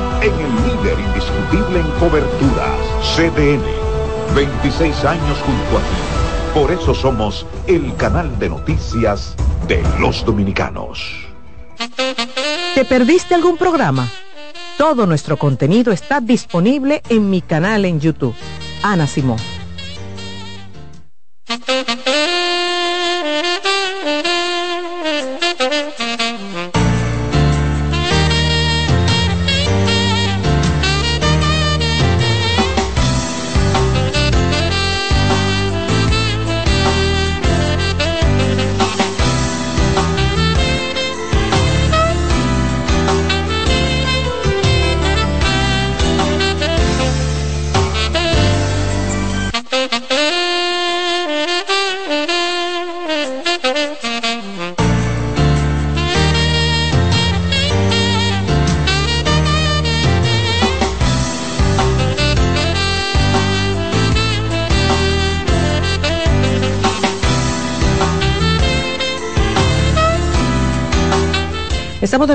en el líder indiscutible en coberturas, CDN. 26 años junto a ti. Por eso somos el canal de noticias de los dominicanos. ¿Te perdiste algún programa? Todo nuestro contenido está disponible en mi canal en YouTube. Ana Simón.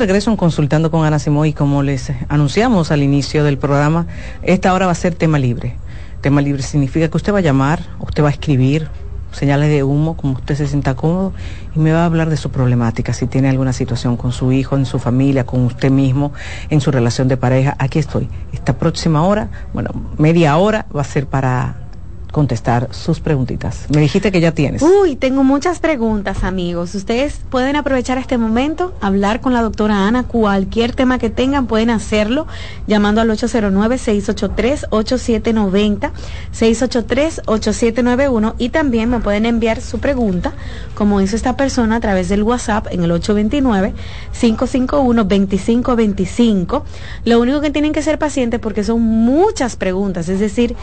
Regreso en Consultando con Ana Simó y como les anunciamos al inicio del programa, esta hora va a ser tema libre. Tema libre significa que usted va a llamar, usted va a escribir señales de humo, como usted se sienta cómodo, y me va a hablar de su problemática, si tiene alguna situación con su hijo, en su familia, con usted mismo, en su relación de pareja. Aquí estoy. Esta próxima hora, bueno, media hora va a ser para contestar sus preguntitas. Me dijiste que ya tienes. Uy, tengo muchas preguntas, amigos. Ustedes pueden aprovechar este momento, hablar con la doctora Ana, cualquier tema que tengan, pueden hacerlo llamando al 809-683-8790, 683-8791 y también me pueden enviar su pregunta, como hizo esta persona, a través del WhatsApp en el 829-551-2525. Lo único que tienen que ser pacientes porque son muchas preguntas, es decir,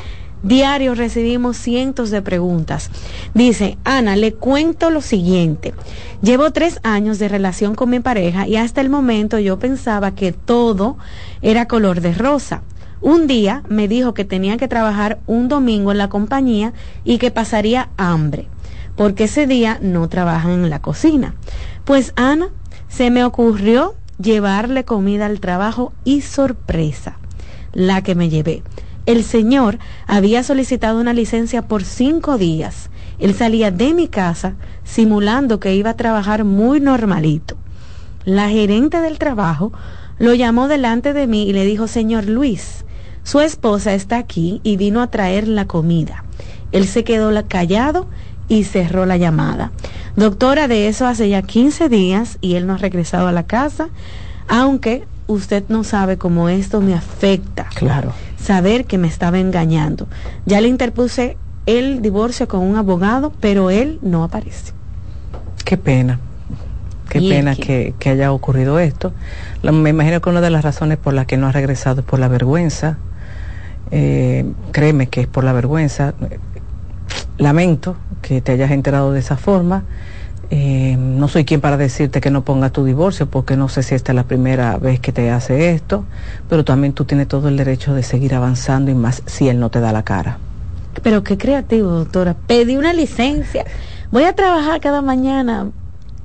Diario recibimos cientos de preguntas. Dice, Ana, le cuento lo siguiente. Llevo tres años de relación con mi pareja y hasta el momento yo pensaba que todo era color de rosa. Un día me dijo que tenía que trabajar un domingo en la compañía y que pasaría hambre, porque ese día no trabajan en la cocina. Pues Ana, se me ocurrió llevarle comida al trabajo y sorpresa, la que me llevé el señor había solicitado una licencia por cinco días. Él salía de mi casa simulando que iba a trabajar muy normalito. La gerente del trabajo lo llamó delante de mí y le dijo, señor Luis, su esposa está aquí y vino a traer la comida. Él se quedó callado y cerró la llamada. Doctora, de eso hace ya 15 días y él no ha regresado a la casa, aunque usted no sabe cómo esto me afecta. Claro. Saber que me estaba engañando. Ya le interpuse el divorcio con un abogado, pero él no aparece. Qué pena. Qué pena que, haya ocurrido esto. me imagino que una de las razones por las que no ha regresado es por la vergüenza. Eh, créeme que es por la vergüenza. Lamento que te hayas enterado de esa forma. Eh, no soy quien para decirte que no pongas tu divorcio, porque no sé si esta es la primera vez que te hace esto, pero también tú tienes todo el derecho de seguir avanzando y más si él no te da la cara. Pero qué creativo, doctora. Pedí una licencia. Voy a trabajar cada mañana.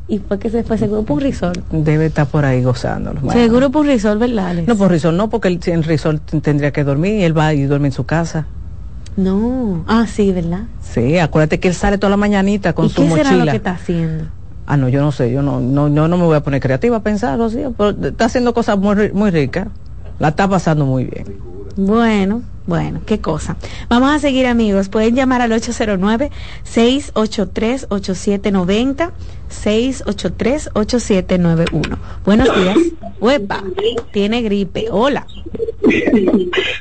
Y fue que se fue seguro por un resort. Debe estar por ahí gozándolo. Seguro por un resort, ¿verdad? No, por resort no, porque el, en resort tendría que dormir y él va y duerme en su casa. No. Ah, sí, ¿verdad? Sí, acuérdate que él sale toda la mañanita con su mochila. ¿Qué será lo que está haciendo? Ah, no, yo no sé, yo no, no, no, me voy a poner creativa a pensarlo así, pero está haciendo cosas muy, muy ricas. La está pasando muy bien. Bueno, bueno, qué cosa. Vamos a seguir amigos. Pueden llamar al 809-683-8790, 683-8791. Buenos días. Huepa, tiene gripe. Hola.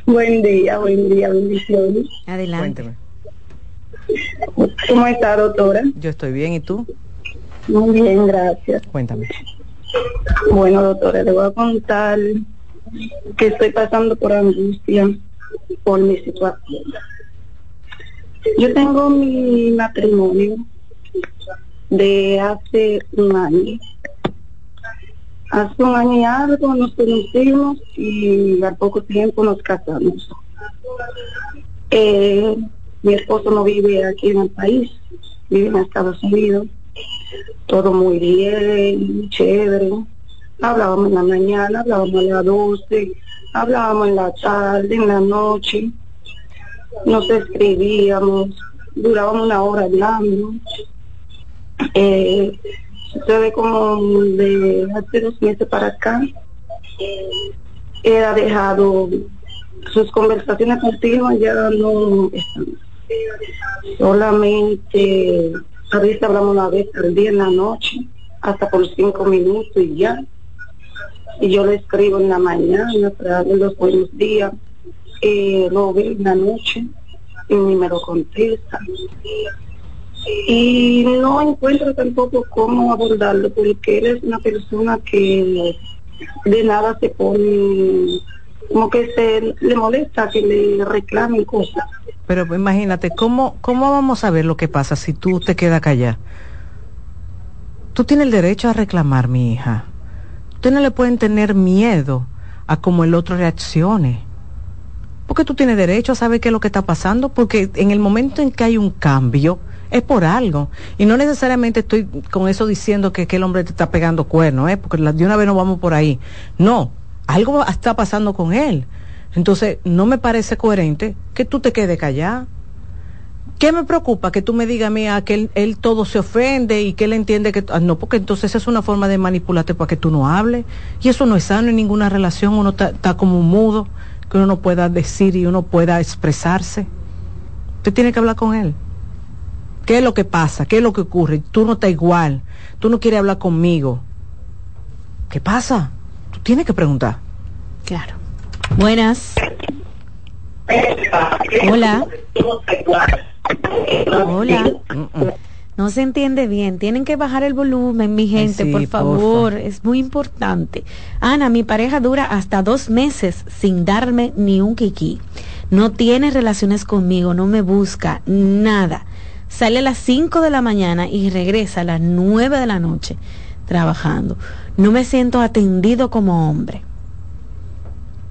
buen día, buen día, bendiciones. Adelante. ¿Cómo está, doctora? Yo estoy bien, ¿y tú? Muy bien, gracias. Cuéntame. Bueno, doctora, le voy a contar que estoy pasando por angustia por mi situación. Yo tengo mi matrimonio de hace un año. Hace un año y algo nos conocimos y al poco tiempo nos casamos. Eh, mi esposo no vive aquí en el país, vive en Estados Unidos. Todo muy bien, chévere Hablábamos en la mañana, hablábamos a las 12, hablábamos en la tarde, en la noche, nos escribíamos, durábamos una hora hablando. Eh, ve como de hace dos meses para acá, él ha dejado sus conversaciones continuas, ya no están. Solamente a veces hablamos una vez al día en la noche, hasta por cinco minutos y ya y yo le escribo en la mañana darle los buenos días, eh, lo ve en la noche y ni me lo contesta. Y no encuentro tampoco cómo abordarlo porque él es una persona que de nada se pone, como que se le molesta que le reclamen cosas. Pero imagínate, ¿cómo, ¿cómo vamos a ver lo que pasa si tú te quedas callada? Tú tienes el derecho a reclamar, mi hija. Usted no le pueden tener miedo a cómo el otro reaccione. Porque tú tienes derecho a saber qué es lo que está pasando, porque en el momento en que hay un cambio, es por algo. Y no necesariamente estoy con eso diciendo que, el hombre te está pegando cuernos, ¿eh? porque de una vez no vamos por ahí. No, algo está pasando con él. Entonces, no me parece coherente que tú te quedes callado ¿Qué me preocupa? Que tú me digas a mí ah, que él, todo se ofende y que él entiende que... Ah, no, porque entonces es una forma de manipularte para que tú no hables. Y eso no es sano en ninguna relación. Uno está como un mudo, que uno no pueda decir y uno pueda expresarse. Usted tiene que hablar con él. ¿Qué es lo que pasa? ¿Qué es lo que ocurre? Tú no estás igual. Tú no quieres hablar conmigo. ¿Qué pasa? Tú tienes que preguntar. Claro. Buenas. Hola. Hola. No se entiende bien. Tienen que bajar el volumen, mi gente, por favor. Es muy importante. Ana, mi pareja dura hasta dos meses sin darme ni un kiki. No tiene relaciones conmigo, no me busca, nada. Sale a las 5 de la mañana y regresa a las 9 de la noche trabajando. No me siento atendido como hombre.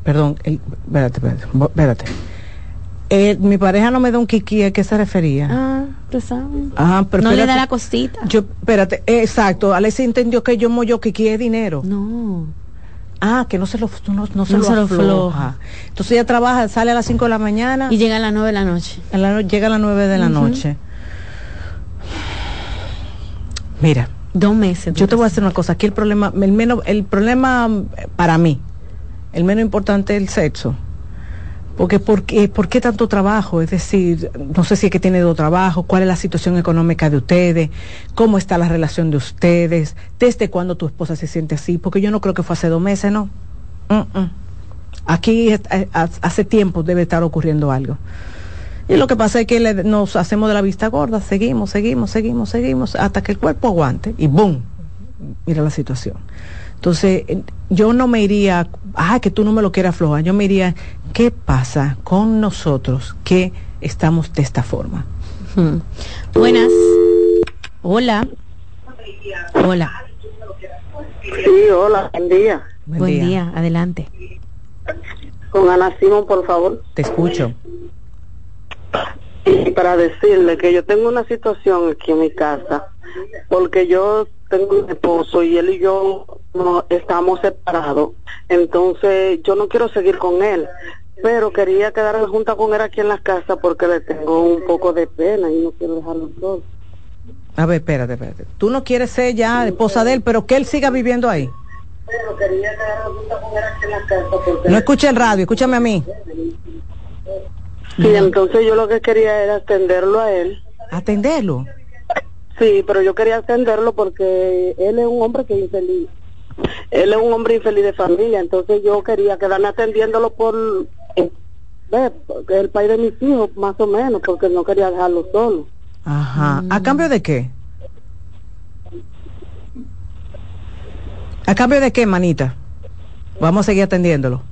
Perdón, espérate, espérate, espérate. Eh, mi pareja no me da un kiki, ¿a qué se refería? Ah, tú sabes. Ah, pero no le da la cosita. Yo, espérate, eh, exacto, Alex entendió que yo mollo kiki es dinero. No. Ah, que no se lo, no, no se, lo, afloja. Entonces ella trabaja, sale a las 5 de la mañana. Y llega a las 9 de la noche. llega a las 9 de la noche. Mira. Dos meses. Yo te voy a hacer una cosa. Aquí el problema, el menos, el problema para mí, el menos importante es el sexo Porque ¿por qué, ¿por qué tanto trabajo? Es decir, no sé si es que tiene dos trabajos, cuál es la situación económica de ustedes, cómo está la relación de ustedes, desde cuándo tu esposa se siente así, porque yo no creo que fue hace dos meses, ¿no? Aquí eh, hace tiempo debe estar ocurriendo algo. Y lo que pasa es que nos hacemos de la vista gorda, seguimos, seguimos, seguimos, seguimos, hasta que el cuerpo aguante y ¡boom! Mira la situación. Entonces, yo no me iría, ah, que tú no me lo quieras aflojar, yo me iría, ¿qué pasa con nosotros que estamos de esta forma? Hmm. Buenas. Hola. Hola. Sí, hola, buen día. Buen, día. adelante. Con Ana Simón, por favor. Te escucho. Y para decirle que yo tengo una situación aquí en mi casa, porque yo tengo un esposo y él y yo no estamos separados. Entonces yo no quiero seguir con él, pero quería quedarme junta con él aquí en la casa porque le tengo un poco de pena y no quiero dejarlo solo. A ver, espérate, espérate. Tú no quieres ser ya esposa de él, pero que él siga viviendo ahí. Pero quería quedarme junta con él aquí en la casa porque... No escuche el radio, escúchame a mí. Sí, entonces yo lo que quería era atenderlo a él. ¿Atenderlo? Sí, pero yo quería atenderlo porque él es un hombre que es infeliz. Él es un hombre infeliz de familia, entonces yo quería quedarme atendiéndolo por el país de mis hijos, más o menos, porque no quería dejarlo solo. Ajá. ¿A cambio de qué? ¿A cambio de qué, manita? Vamos a seguir atendiéndolo.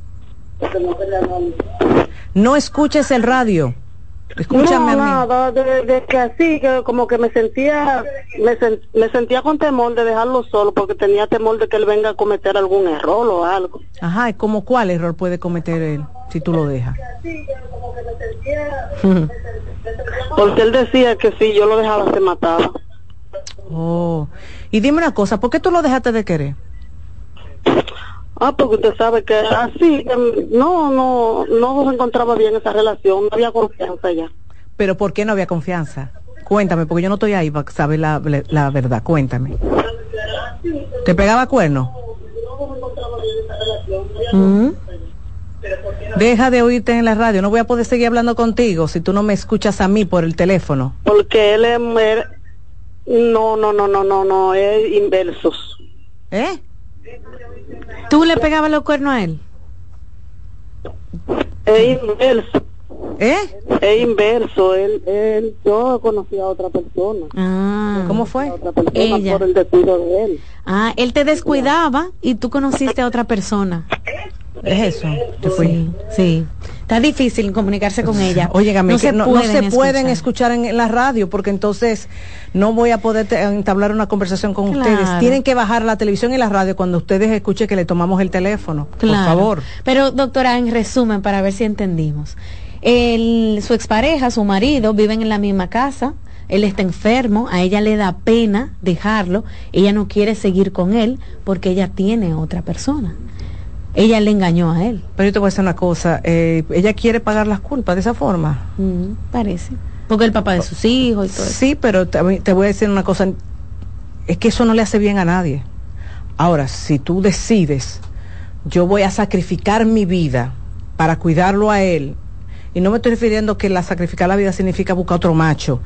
No escuches el radio. Escúchame no, nada, de, que así, que como que me sentía, me, sentía con temor de dejarlo solo, porque tenía temor de que él venga a cometer algún error o algo. Ajá, ¿y como cuál error puede cometer él si tú lo dejas? porque él decía que si yo lo dejaba se mataba. Oh, y dime una cosa, ¿por qué tú lo dejaste de querer? Ah, porque usted sabe que así, no, no, no se encontraba bien esa relación, no había confianza ya. Pero ¿por qué no había confianza? Cuéntame, porque yo no estoy ahí para saber la, la verdad, cuéntame. ¿Te pegaba cuerno? ¿Mm? Deja de oírte en la radio, no voy a poder seguir hablando contigo si tú no me escuchas a mí por el teléfono. Porque él es... No, no, no, no, no, no, es inversos. ¿Eh? ¿Tú le pegabas los cuernos a él? Es inverso. ¿Eh? Es inverso. Él, él, yo conocí a otra persona. Ah, ¿cómo fue? otra persona Ella. por el descuido de él. Ah, él te descuidaba y tú conociste a otra persona. Es eso. Sí, sí. Está difícil comunicarse con ella. Oye, no, se, no, pueden, se pueden escuchar en la radio porque entonces no voy a poder entablar una conversación con ustedes. Tienen que bajar la televisión y la radio cuando ustedes escuchen que le tomamos el teléfono. Por favor. Pero, doctora, en resumen, para ver si entendimos. El, su expareja, su marido, viven en la misma casa. Él está enfermo, a ella le da pena dejarlo, ella no quiere seguir con él porque ella tiene otra persona ella le engañó a él. Pero yo te voy a decir una cosa, eh, ella quiere pagar las culpas de esa forma. Mm, parece. Porque el papá de sus hijos y todo eso. Sí, pero te, voy a decir una cosa, es que eso no le hace bien a nadie. Ahora, si tú decides, yo voy a sacrificar mi vida para cuidarlo a él, y no me estoy refiriendo que la sacrificar la vida significa buscar otro macho,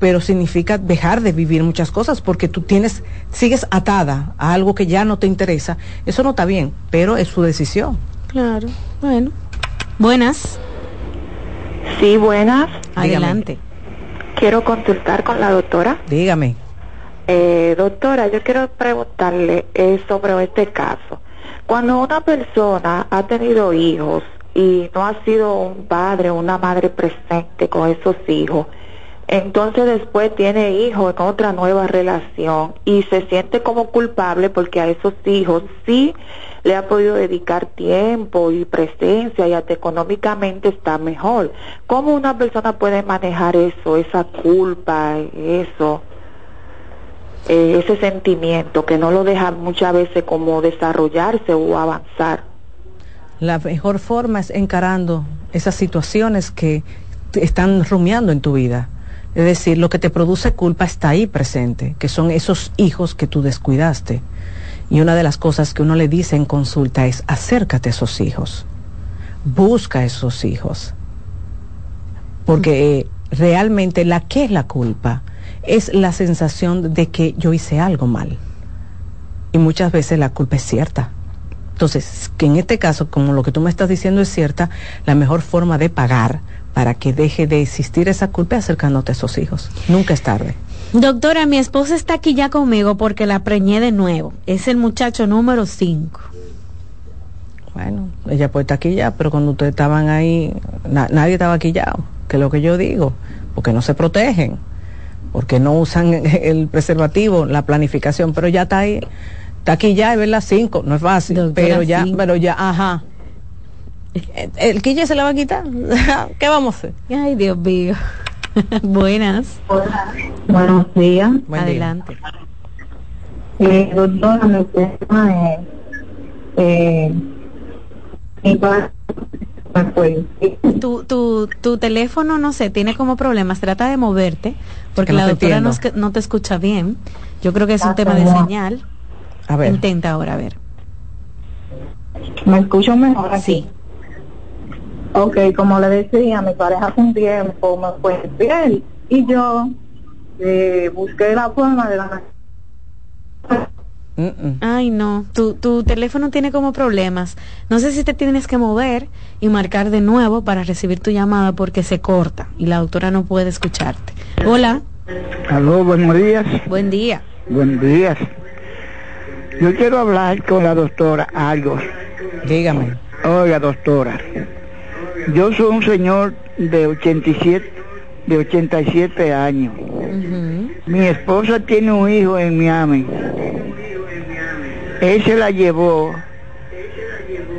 pero significa dejar de vivir muchas cosas porque tú tienes, sigues atada a algo que ya no te interesa. Eso no está bien, pero es su decisión. Claro, bueno. Buenas. Sí, buenas. Adelante. Quiero consultar con la doctora. Dígame. Eh, doctora, yo quiero preguntarle eh, sobre este caso. Cuando una persona ha tenido hijos y no ha sido un padre o una madre presente con esos hijos, entonces después tiene hijos en otra nueva relación y se siente como culpable porque a esos hijos sí le ha podido dedicar tiempo y presencia y hasta económicamente está mejor. ¿Cómo una persona puede manejar eso, esa culpa, eso, eh, ese sentimiento que no lo deja muchas veces como desarrollarse o avanzar? La mejor forma es encarando esas situaciones que están rumiando en tu vida es decir, lo que te produce culpa está ahí presente, que son esos hijos que tú descuidaste. Y una de las cosas que uno le dice en consulta es acércate a esos hijos. busca a esos hijos. Porque eh, realmente la que es la culpa es la sensación de que yo hice algo mal. Y muchas veces la culpa es cierta. Entonces, que en este caso, como lo que tú me estás diciendo es cierta, la mejor forma de pagar para que deje de existir esa culpa es acercándote a esos hijos. Nunca es tarde. Doctora, mi esposa está aquí ya conmigo porque la preñé de nuevo. Es el muchacho número 5. Bueno, ella puede estar aquí ya, pero cuando ustedes estaban ahí, nadie estaba aquí ya, que es lo que yo digo, porque no se protegen, porque no usan el preservativo, la planificación, pero ya está ahí, está aquí ya, es ver las 5, no es fácil, pero ya, pero ya, ajá. El quille se la va a quitar. ¿Qué vamos a hacer? Ay, Dios mío. Buenas. Buenos días. Adelante. Eh, doctora, mi tema es eh, tu, tu, tu teléfono, no sé, tiene como problemas. Trata de moverte, porque la doctora no, no, te escucha bien. Yo creo que es un tema de señal. A ver. Intenta ahora, a ver. ¿Me escucho mejor así? Ok, como le decía, mi pareja hace un tiempo me fue bien y yo eh, busqué la forma de la... Ay, no, tu, tu teléfono tiene como problemas. No sé si te tienes que mover y marcar de nuevo para recibir tu llamada porque se corta y la doctora no puede escucharte. Hola. Aló, buenos días. Buen día. Buen días. Yo quiero hablar con la doctora algo. Dígame. Oiga, doctora. Yo soy un señor de 87, de 87 años. Mi esposa tiene un hijo en Miami. Él se la llevó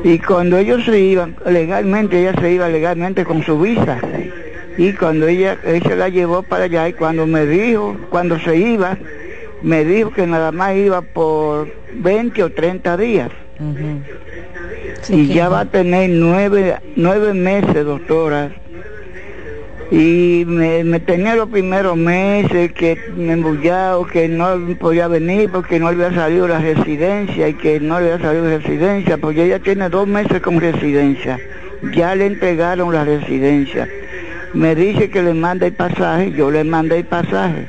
y cuando ellos se iban, legalmente, ella se iba legalmente con su visa. Y cuando ella, él se la llevó para allá y cuando me dijo, cuando se iba, me dijo que nada más iba por 20 o 30 días y ya va a tener nueve, nueve meses, doctora. Y me, tenía los primeros meses que me embullado, que no podía venir porque no había salido la residencia y que no había salido la residencia, porque ella tiene dos meses con residencia. Ya le entregaron la residencia. Me dice que le manda el pasaje, yo le mandé el pasaje.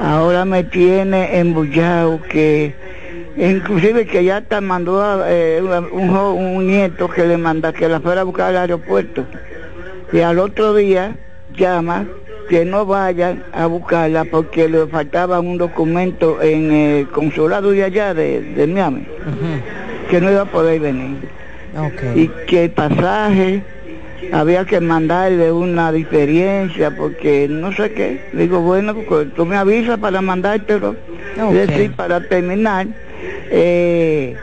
Ahora me tiene embullado que inclusive que ya está mandó a, eh, un, nieto que le manda que la fuera a buscar al aeropuerto. Y al otro día llama que no vayan a buscarla porque le faltaba un documento en el consulado de allá de, Miami que no iba a poder venir. Y que el pasaje había que mandarle una diferencia porque no sé qué digo bueno pues, tú me avisas para mandártelo es decir para terminar eh,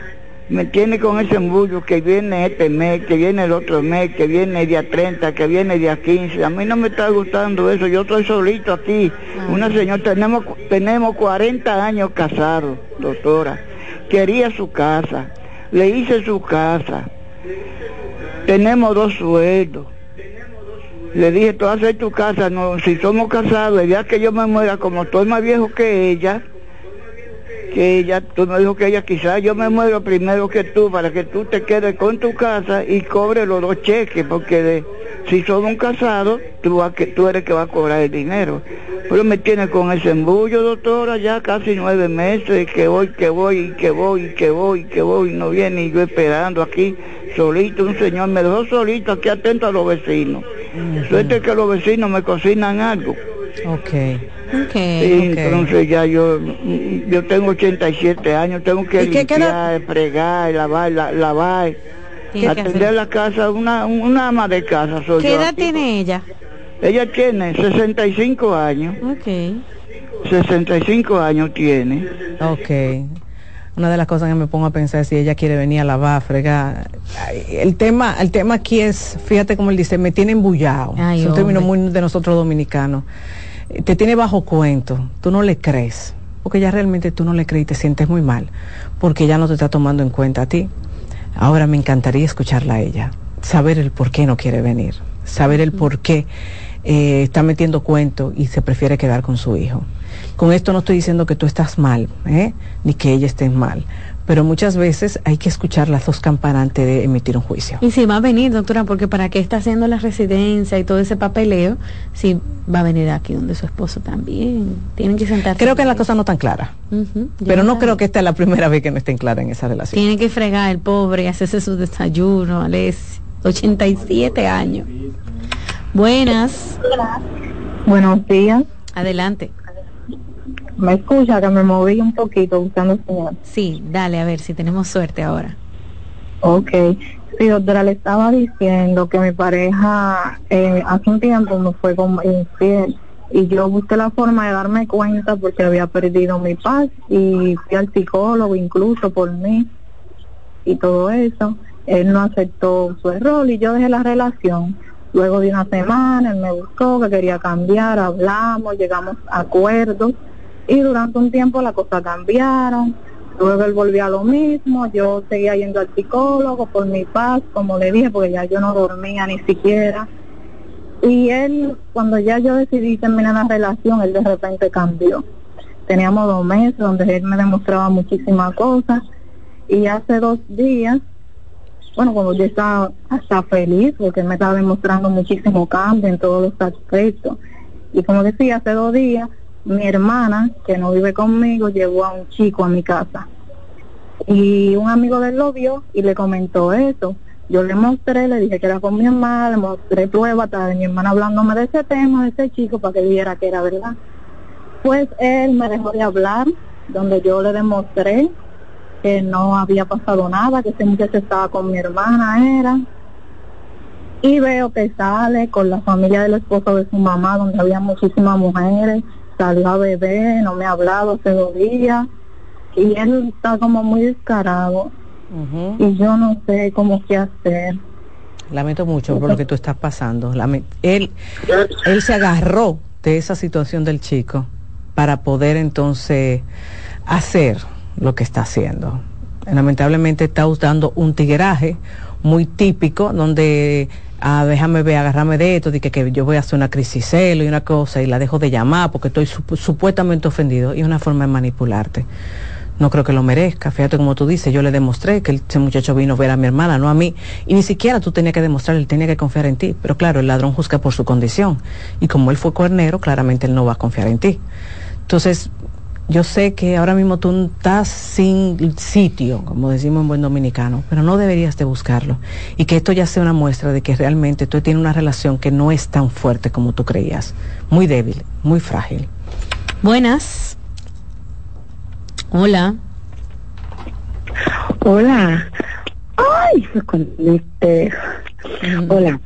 me tiene con ese embullo que viene este mes, que viene el otro mes, que viene el día 30, que viene el día 15. A mí no me está gustando eso, yo estoy solito aquí. Ah. Una señora, tenemos, tenemos 40 años casados, doctora. Quería su casa, le hice su casa. Tenemos dos sueldos. Le dije, tú haces tu casa, no, si somos casados, día que yo me muera, como estoy más viejo que ella, que ella, tú me dijo que ella quizás yo me muero primero que tú para que tú te quedes con tu casa y cobre los dos cheques, porque si son un casado, tú, que, tú eres que va a cobrar el dinero. Pero me tiene con ese embullo, doctora, ya casi nueve meses, que voy, que voy, que voy, que voy, que voy, no viene y yo esperando aquí, solito, un señor me dejó solito aquí atento a los vecinos. Suerte que los vecinos me cocinan algo. Okay. Okay, entonces ya yo yo tengo 87 años, tengo que limpiar, fregar, lavar, lavar, atender la casa, una, una ama de casa soy ¿Qué edad tiene ella? Ella tiene 65 años. Ok. 65 años tiene. Ok. Una de las cosas que me pongo a pensar es si ella quiere venir a lavar, fregar. El tema, el tema aquí es, fíjate como él dice, me tiene embullado. es un término muy de nosotros dominicanos te tiene bajo cuento, tú no le crees, porque ya realmente tú no le crees y te sientes muy mal, porque ya no te está tomando en cuenta a ti. Ahora me encantaría escucharla a ella, saber el por qué no quiere venir, saber el por qué eh, está metiendo cuento y se prefiere quedar con su hijo. Con esto no estoy diciendo que tú estás mal, ¿eh? ni que ella esté mal, pero muchas veces hay que escuchar las dos campanas antes de emitir un juicio. Y si va a venir, doctora, porque para qué está haciendo la residencia y todo ese papeleo, si va a venir aquí donde su esposo también. Tienen que sentarse. Creo que la cosa no tan clara. pero no creo que esta es la primera vez que no estén claras en esa relación. Tiene que fregar el pobre y hacerse su desayuno, Alex. 87 años. Buenas. Buenos días. Adelante. ¿Me escucha? Que me moví un poquito buscando señal. Sí, dale, a ver si tenemos suerte ahora. Ok. Sí, doctora, le estaba diciendo que mi pareja eh, hace un tiempo me fue como infiel y yo busqué la forma de darme cuenta porque había perdido mi paz y fui al psicólogo incluso por mí y todo eso. Él no aceptó su error y yo dejé la relación. Luego de una semana él me buscó que quería cambiar, hablamos, llegamos a acuerdos y durante un tiempo las cosas cambiaron. Luego él volvió a lo mismo, yo seguía yendo al psicólogo por mi paz, como le dije, porque ya yo no dormía ni siquiera. Y él, cuando ya yo decidí terminar la relación, él de repente cambió. Teníamos dos meses donde él me demostraba muchísimas cosas y hace dos días, bueno, cuando yo estaba hasta feliz porque él me estaba demostrando muchísimo cambio en todos los aspectos. Y como decía, hace dos días mi hermana, que no vive conmigo, llevó a un chico a mi casa. Y un amigo de él lo vio y le comentó eso. Yo le mostré, le dije que era con mi hermana, le mostré pruebas de mi hermana hablándome de ese tema, de ese chico, para que viera que era verdad. Pues él me dejó de hablar, donde yo le demostré que no había pasado nada, que ese muchacho estaba con mi hermana, era. Y veo que sale con la familia del esposo de su mamá, donde había muchísimas mujeres, salió a beber, no me ha hablado hace dos días y él está como muy descarado y yo no sé cómo qué hacer. Lamento mucho por lo que tú estás pasando. él, él se agarró de esa situación del chico para poder entonces hacer lo que está haciendo. Lamentablemente está usando un tigueraje muy típico donde ah, déjame ver, agarrarme de esto, de que, yo voy a hacer una crisis celo y una cosa y la dejo de llamar porque estoy supuestamente ofendido y es una forma de manipularte. No creo que lo merezca. Fíjate como tú dices, yo le demostré que ese muchacho vino a ver a mi hermana, no a mí. Y ni siquiera tú tenías que demostrar, él tenía que confiar en ti. Pero claro, el ladrón juzga por su condición. Y como él fue cuernero, claramente él no va a confiar en ti. Entonces, yo sé que ahora mismo tú estás sin sitio, como decimos en buen dominicano, pero no deberías de buscarlo. Y que esto ya sea una muestra de que realmente tú tienes una relación que no es tan fuerte como tú creías. Muy débil, muy frágil. Buenas. Hola. Hola. Ay, se conecté. Hola.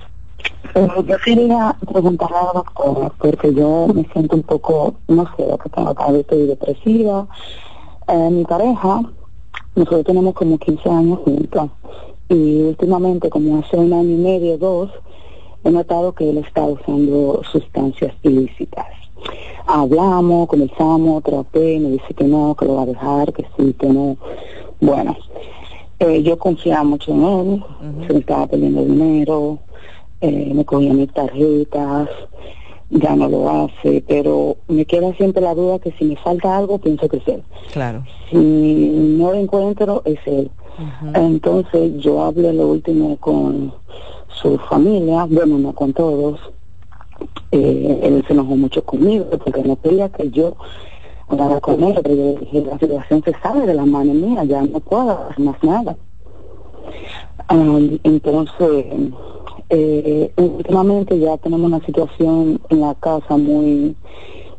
Eh, yo quería preguntarle a la doctora, porque yo me siento un poco, no sé, que tengo vez estoy depresiva. Eh, mi pareja, nosotros tenemos como 15 años juntos, y últimamente, como hace un año y medio, dos, he notado que él está usando sustancias ilícitas. Hablamos, comenzamos, traté, me dice que no, que lo va a dejar, que sí, que no. Bueno, eh, yo confiaba mucho en él, se me estaba perdiendo dinero, eh, me cogía mis tarjetas, ya no lo hace, pero me queda siempre la duda que si me falta algo, pienso que es él. Claro. Si no lo encuentro, es él. Entonces yo hablé lo último con su familia, bueno, no con todos. Eh, él se enojó mucho conmigo porque no quería que yo hablara con él, pero yo dije, la situación se sabe de la mano mía, ya no puedo hacer más nada. entonces, eh, últimamente ya tenemos una situación en la casa muy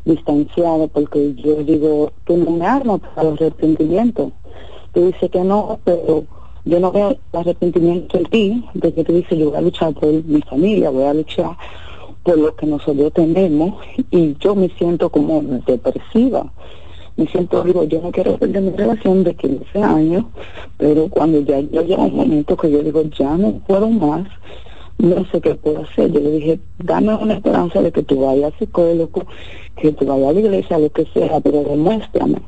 distanciada porque yo digo, tú no me armas para el arrepentimiento. Tú dices que no, pero yo no veo el arrepentimiento en ti, de que tú dices, yo voy a luchar por mi familia, voy a luchar por lo que nosotros tenemos y yo me siento como depresiva. Me siento, digo, yo no quiero perder mi relación de 15 años, pero cuando ya yo llego un momento que yo digo, ya no puedo más, no sé qué puedo hacer. Yo le dije, dame una esperanza de que tú vayas al psicólogo, que tú vayas a la iglesia, lo que sea, pero demuéstrame.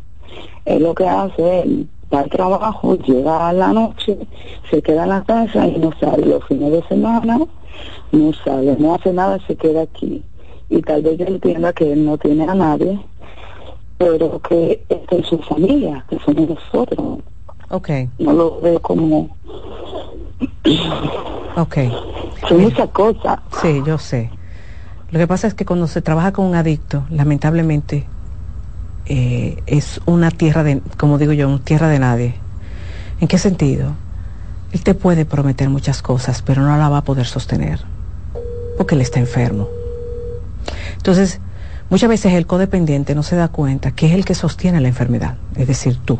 Él lo que hace es, va al trabajo, llega a la noche, se queda en la casa y no sale los fines de semana, no sale, no hace nada, se queda aquí. Y tal vez yo entienda que él no tiene a nadie, pero que esta es su familia, que somos nosotros. Ok. No lo veo como... Ok. Son muchas cosas. Sí, yo sé. Lo que pasa es que cuando se trabaja con un adicto, lamentablemente, eh, es una tierra de, como digo yo, una tierra de nadie. ¿En qué sentido? Él te puede prometer muchas cosas, pero no la va a poder sostener, porque él está enfermo. Entonces, muchas veces el codependiente no se da cuenta que es el que sostiene la enfermedad, es decir, tú.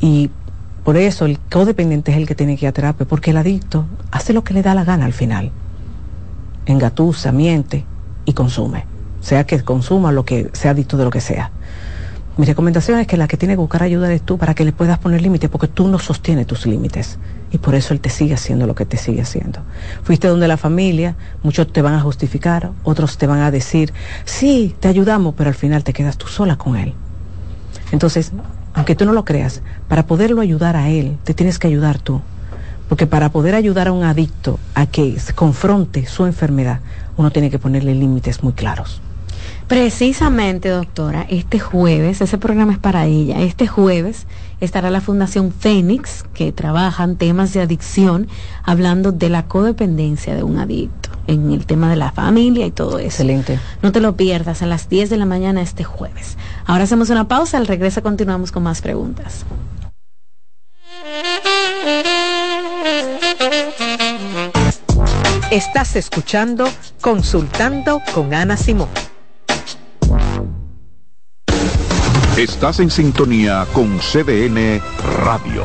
Y por eso el codependiente es el que tiene que ir a terapia, porque el adicto hace lo que le da la gana al final. Engatusa, miente y consume. Sea que consuma lo que sea adicto de lo que sea. Mi recomendación es que la que tiene que buscar ayuda eres tú para que le puedas poner límites, porque tú no sostienes tus límites. Y por eso él te sigue haciendo lo que te sigue haciendo. Fuiste donde la familia, muchos te van a justificar, otros te van a decir, sí, te ayudamos, pero al final te quedas tú sola con él. Entonces, aunque tú no lo creas, para poderlo ayudar a él, te tienes que ayudar tú. Porque para poder ayudar a un adicto a que se confronte su enfermedad, uno tiene que ponerle límites muy claros. Precisamente, doctora, este jueves, ese programa es para ella, este jueves estará la Fundación Fénix, que trabaja en temas de adicción, hablando de la codependencia de un adicto, en el tema de la familia y todo eso. Excelente. No te lo pierdas a las 10 de la mañana este jueves. Ahora hacemos una pausa, al regreso continuamos con más preguntas. Estás escuchando Consultando con Ana Simón. Estás en sintonía con CDN Radio.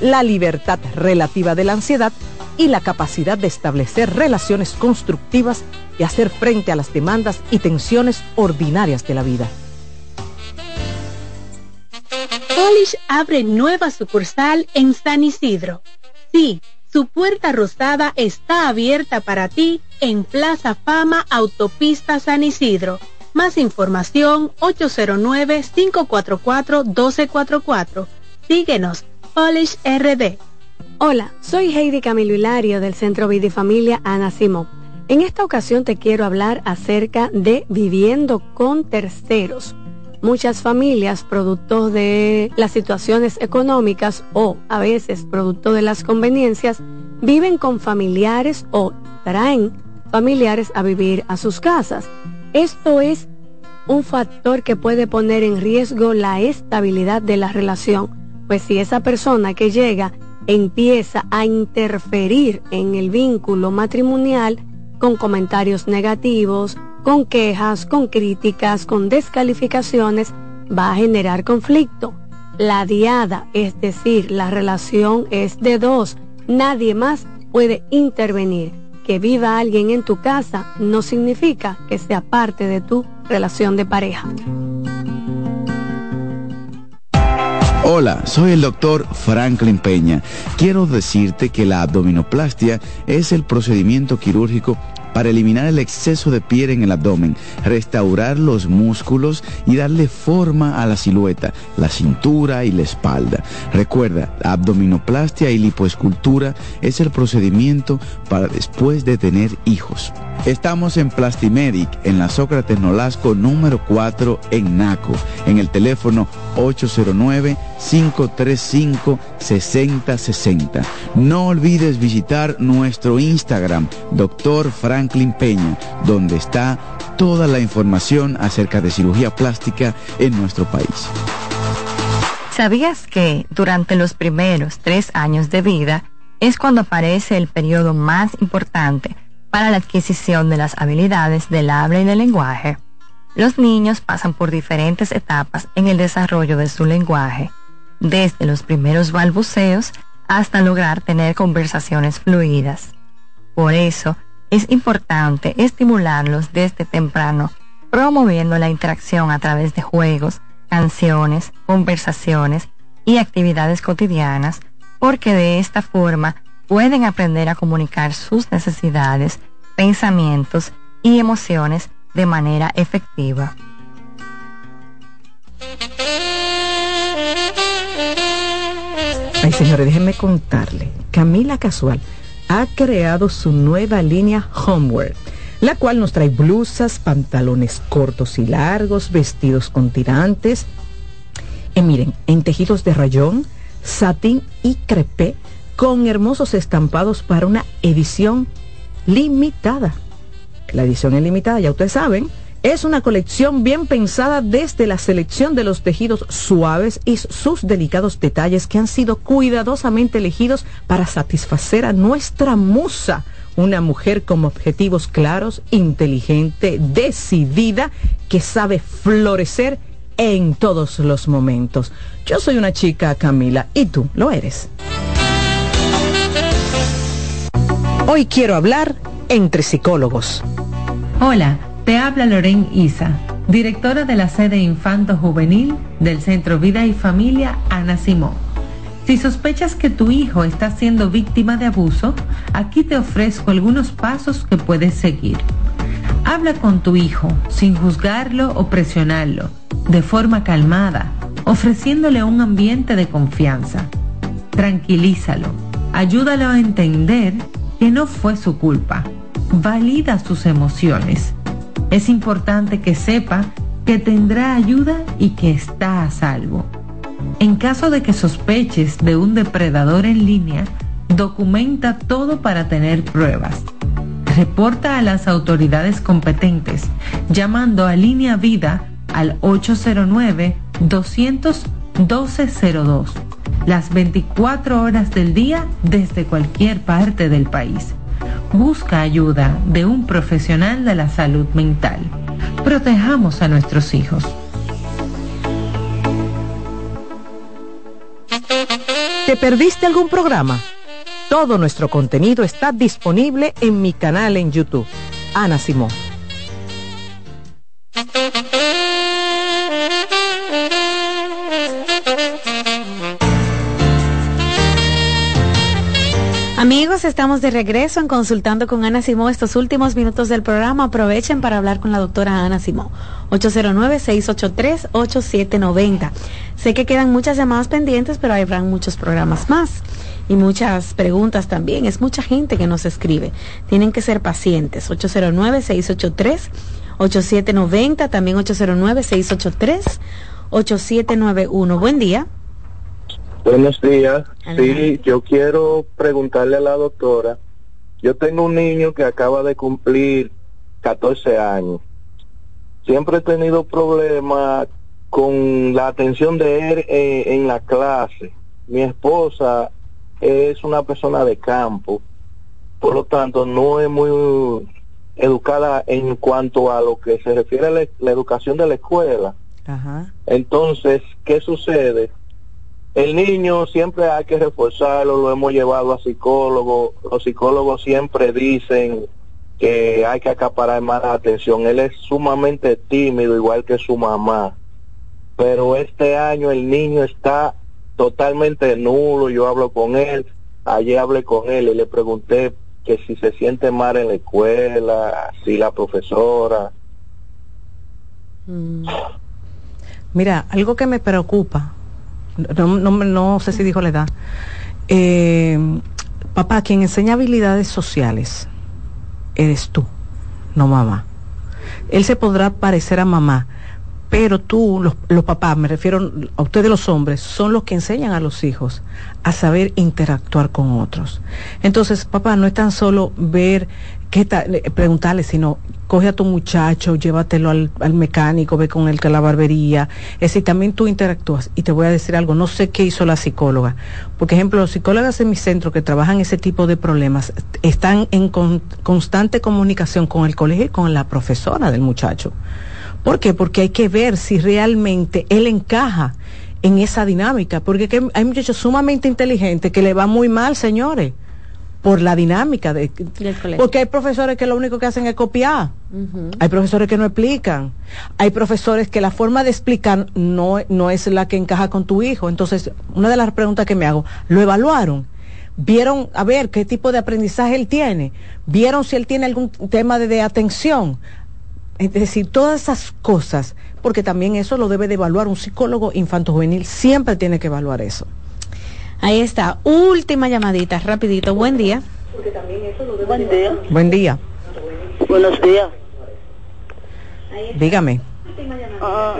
la libertad relativa de la ansiedad y la capacidad de establecer relaciones constructivas y hacer frente a las demandas y tensiones ordinarias de la vida. Polish abre nueva sucursal en San Isidro. Sí, su puerta rosada está abierta para ti en Plaza Fama Autopista San Isidro. Más información 809-544-1244. Síguenos, Polish RD. Hola, soy Heidi Camilo Hilario del Centro Vida y Familia Ana Simón. En esta ocasión te quiero hablar acerca de viviendo con terceros. Muchas familias, producto de las situaciones económicas o a veces producto de las conveniencias, viven con familiares o traen familiares a vivir a sus casas. Esto es un factor que puede poner en riesgo la estabilidad de la relación, pues si esa persona que llega empieza a interferir en el vínculo matrimonial con comentarios negativos, con quejas, con críticas, con descalificaciones, va a generar conflicto. La diada, es decir, la relación es de dos, nadie más puede intervenir que viva alguien en tu casa no significa que sea parte de tu relación de pareja. Hola, soy el doctor Franklin Peña. Quiero decirte que la abdominoplastia es el procedimiento quirúrgico para eliminar el exceso de piel en el abdomen, restaurar los músculos y darle forma a la silueta, la cintura y la espalda. Recuerda, la abdominoplastia y lipoescultura es el procedimiento para después de tener hijos. Estamos en Plastimedic, en la Sócrates Nolasco número 4 en Naco, en el teléfono 809-535-6060. No olvides visitar nuestro Instagram, Dr. Franklin Peña, donde está toda la información acerca de cirugía plástica en nuestro país. ¿Sabías que durante los primeros tres años de vida es cuando aparece el periodo más importante para la adquisición de las habilidades del habla y del lenguaje? Los niños pasan por diferentes etapas en el desarrollo de su lenguaje, desde los primeros balbuceos hasta lograr tener conversaciones fluidas. Por eso, es importante estimularlos desde temprano, promoviendo la interacción a través de juegos, canciones, conversaciones y actividades cotidianas, porque de esta forma pueden aprender a comunicar sus necesidades, pensamientos y emociones de manera efectiva. Ay, señores, déjenme contarle. Camila Casual ha creado su nueva línea Homeware, la cual nos trae blusas, pantalones cortos y largos, vestidos con tirantes. Y miren, en tejidos de rayón, satín y crepé, con hermosos estampados para una edición limitada. La edición es limitada, ya ustedes saben, es una colección bien pensada desde la selección de los tejidos suaves y sus delicados detalles que han sido cuidadosamente elegidos para satisfacer a nuestra musa, una mujer con objetivos claros, inteligente, decidida, que sabe florecer en todos los momentos. Yo soy una chica, Camila, y tú lo eres. Hoy quiero hablar entre psicólogos. Hola. Te habla Loren Isa, directora de la sede Infanto Juvenil del Centro Vida y Familia Ana Simón. Si sospechas que tu hijo está siendo víctima de abuso, aquí te ofrezco algunos pasos que puedes seguir. Habla con tu hijo sin juzgarlo o presionarlo, de forma calmada, ofreciéndole un ambiente de confianza. Tranquilízalo, ayúdalo a entender que no fue su culpa. Valida sus emociones es importante que sepa que tendrá ayuda y que está a salvo. En caso de que sospeches de un depredador en línea, documenta todo para tener pruebas. Reporta a las autoridades competentes llamando a Línea Vida al 809-200-1202 las 24 horas del día desde cualquier parte del país. Busca ayuda de un profesional de la salud mental. Protejamos a nuestros hijos. ¿Te perdiste algún programa? Todo nuestro contenido está disponible en mi canal en YouTube. Ana Simón. Amigos, estamos de regreso en Consultando con Ana Simó. Estos últimos minutos del programa aprovechen para hablar con la doctora Ana Simó. 809-683-8790. Sé que quedan muchas llamadas pendientes, pero habrán muchos programas más y muchas preguntas también. Es mucha gente que nos escribe. Tienen que ser pacientes. 809-683-8790. También 809-683-8791. Buen día. Buenos días. Sí, yo quiero preguntarle a la doctora. Yo tengo un niño que acaba de cumplir 14 años. Siempre he tenido problemas con la atención de él eh, en la clase. Mi esposa es una persona de campo, por lo tanto no es muy educada en cuanto a lo que se refiere a la, educación de la escuela. Entonces, ¿qué sucede? El niño siempre hay que reforzarlo, lo hemos llevado a psicólogos, los psicólogos siempre dicen que hay que acaparar más la atención. Él es sumamente tímido, igual que su mamá. Pero este año el niño está totalmente nulo, yo hablo con él, ayer hablé con él y le pregunté que si se siente mal en la escuela, si la profesora. Mm. Mira, algo que me preocupa no, no, no sé si dijo la edad. Eh, papá, quien enseña habilidades sociales eres tú, no mamá. Él se podrá parecer a mamá, pero tú, los, los, papás, me refiero a ustedes los hombres, son los que enseñan a los hijos a saber interactuar con otros. Entonces, papá, no es tan solo ver ¿qué tal? preguntarle, sino coge a tu muchacho, llévatelo al, mecánico, ve con él que la barbería. Es decir, también tú interactúas. Y te voy a decir algo, no sé qué hizo la psicóloga. Por ejemplo, los psicólogas en mi centro que trabajan ese tipo de problemas están en constante comunicación con el colegio y con la profesora del muchacho. ¿Por qué? Porque hay que ver si realmente él encaja en esa dinámica. Porque hay muchachos sumamente inteligentes que le va muy mal, señores por la dinámica de porque hay profesores que lo único que hacen es copiar. Hay profesores que no explican. Hay profesores que la forma de explicar no, no es la que encaja con tu hijo. Entonces una de las preguntas que me hago lo evaluaron vieron a ver qué tipo de aprendizaje él tiene vieron si él tiene algún tema de, de atención es decir todas esas cosas porque también eso lo debe de evaluar un psicólogo infanto juvenil siempre tiene que evaluar eso Ahí está, última llamadita, rapidito. Buen día. Buen día. Buen día. Buenos días. Dígame. Ah,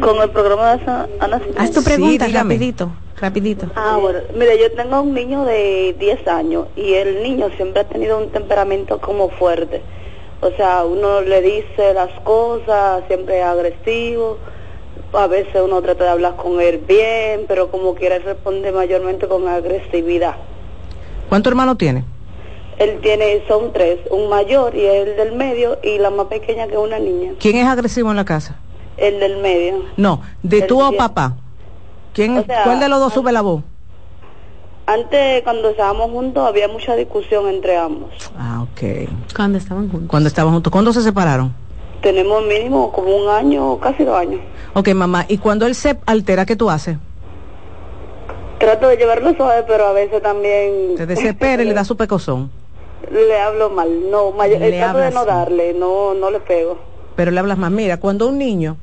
con el programa de Ana Haz tu pregunta, rapidito, rapidito. Ah, bueno, mire, yo tengo un niño de 10 años y el niño siempre ha tenido un temperamento como fuerte. O sea, uno le dice las cosas, siempre es agresivo a veces uno trata de hablar con él bien, pero como quiera él responde mayormente con agresividad. ¿Cuántos hermanos tiene? Él tiene, son tres, un mayor y el del medio y la más pequeña que es una niña. ¿Quién es agresivo en la casa? El del medio. No, de tú o papá. ¿Quién, ¿Cuál de los dos sube la voz? Antes, cuando estábamos juntos, había mucha discusión entre ambos. Ah, ok. ¿Cuándo estaban juntos? Cuando estaban juntos. ¿Cuándo se separaron? Tenemos mínimo como un año, casi dos años. Ok, mamá, ¿y cuando él se altera, qué tú haces? Trato de llevarlo suave, pero a veces también... Se desespera y le da su pecozón. Le hablo mal, no, le trato de no darle, no, no le pego. Pero le hablas más, mira, cuando un niño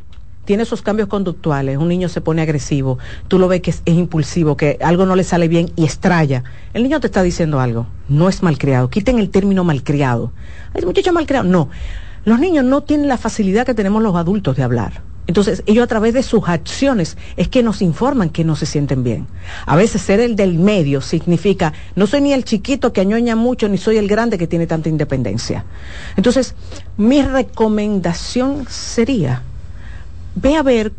tiene esos cambios conductuales, un niño se pone agresivo, tú lo ves que es, impulsivo, que algo no le sale bien y estralla. El niño te está diciendo algo, no es malcriado. Quiten el término malcriado. Es muchacho malcriado. No, los niños no tienen la facilidad que tenemos los adultos de hablar. Entonces, ellos a través de sus acciones es que nos informan que no se sienten bien. A veces ser el del medio significa, no soy ni el chiquito que añoña mucho, ni soy el grande que tiene tanta independencia. Entonces, mi recomendación sería, ve a ver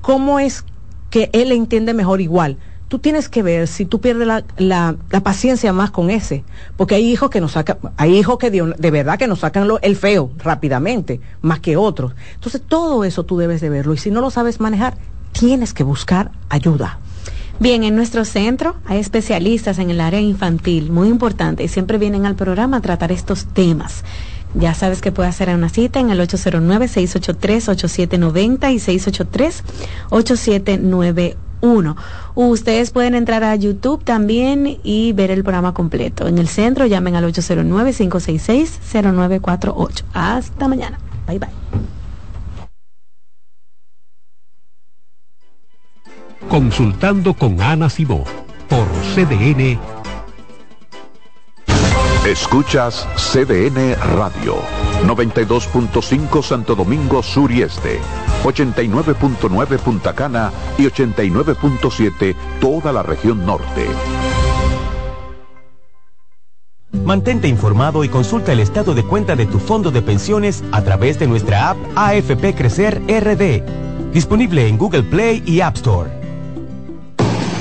cómo es que él entiende mejor igual tú tienes que ver si tú pierdes la, la, paciencia más con ese, porque hay hijos que nos sacan, hay hijos que de, verdad que nos sacan lo, el feo rápidamente, más que otros. Entonces todo eso tú debes de verlo y si no lo sabes manejar, tienes que buscar ayuda. Bien, en nuestro centro hay especialistas en el área infantil, muy importante, y siempre vienen al programa a tratar estos temas. Ya sabes que puedes hacer una cita en el 809-683-8790 y 683-8791 uno. Ustedes pueden entrar a YouTube también y ver el programa completo. En el centro llamen al 809-566-0948. Hasta mañana. Bye bye. Consultando con Ana Simó por CDN. Escuchas CDN Radio, 92.5 Santo Domingo Sur y Este 89.9 Punta Cana y 89.7 toda la región norte. Mantente informado y consulta el estado de cuenta de tu fondo de pensiones a través de nuestra app AFP Crecer RD, disponible en Google Play y App Store.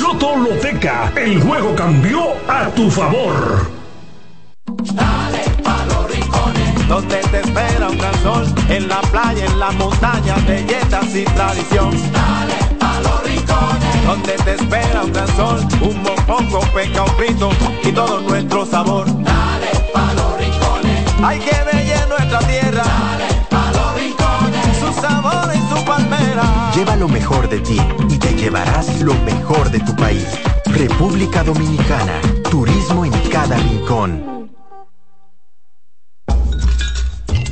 Loto Loteca, el juego cambió a tu favor. Dale pa los rincones, donde te espera un gran sol, en la playa, en la montaña, belletas y tradición. Dale pa los rincones, donde te espera un gran sol, un mopongo, peca, un frito y todo nuestro sabor. Dale pa los rincones, hay que ver Lleva lo mejor de ti y te llevarás lo mejor de tu país. República Dominicana, turismo en cada rincón.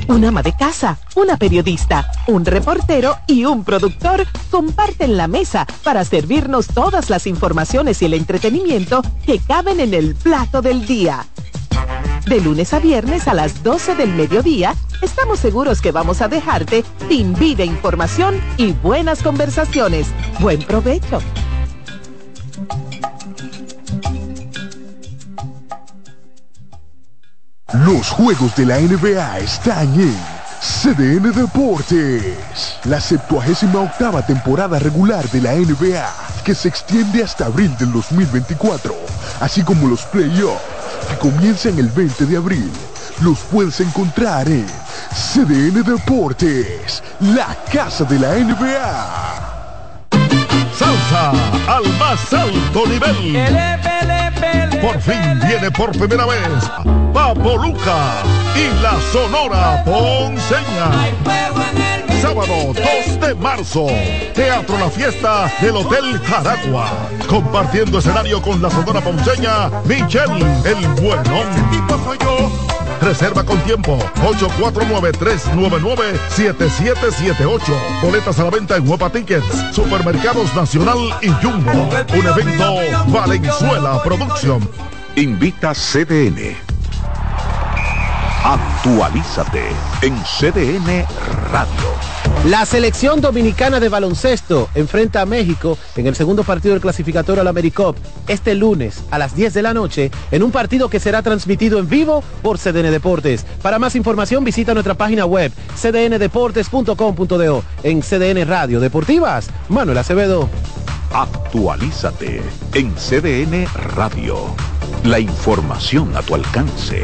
Un ama de casa, una periodista, un reportero y un productor comparten la mesa para servirnos todas las informaciones y el entretenimiento que caben en el plato del día. De lunes a viernes a las 12 del mediodía, estamos seguros que vamos a dejarte sin vida, información y buenas conversaciones. Buen provecho. Los juegos de la NBA están en CDN Deportes. La 78 octava temporada regular de la NBA, que se extiende hasta abril del 2024, así como los playoffs, que comienzan el 20 de abril. Los puedes encontrar en CDN Deportes, la casa de la NBA. Salsa al más alto nivel. Por fin viene por primera vez Papo Luca y la Sonora Ponceña. Sábado 2 de marzo, Teatro La Fiesta del Hotel Jaragua. Compartiendo escenario con la Sonora Ponceña, Michelle el Bueno. Reserva con tiempo 849-399-7778. Boletas a la venta en Huepa Tickets, Supermercados Nacional y Jumbo. Un evento Valenzuela Production. Invita CDN. Actualízate en CDN Radio. La selección dominicana de baloncesto enfrenta a México en el segundo partido del clasificatorio al AmeriCup este lunes a las 10 de la noche en un partido que será transmitido en vivo por CDN Deportes. Para más información visita nuestra página web cdndeportes.com.do en CDN Radio Deportivas. Manuel Acevedo. Actualízate en CDN Radio. La información a tu alcance.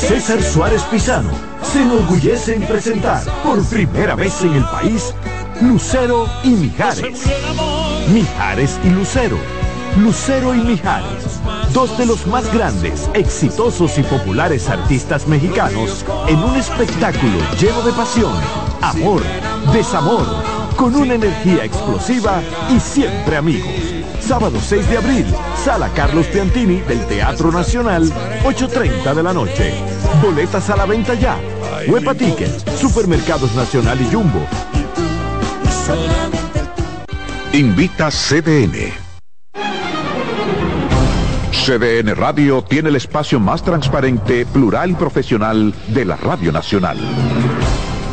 César Suárez Pisano se enorgullece en presentar por primera vez en el país Lucero y Mijares. Mijares y Lucero. Lucero y Mijares, dos de los más grandes, exitosos y populares artistas mexicanos en un espectáculo lleno de pasión, amor, desamor, con una energía explosiva y siempre amigos. Sábado 6 de abril, Sala Carlos Piantini del Teatro Nacional, 8.30 de la noche. Boletas a la venta ya. Huepa Supermercados Nacional y Jumbo. Invita CDN. CDN Radio tiene el espacio más transparente, plural y profesional de la Radio Nacional.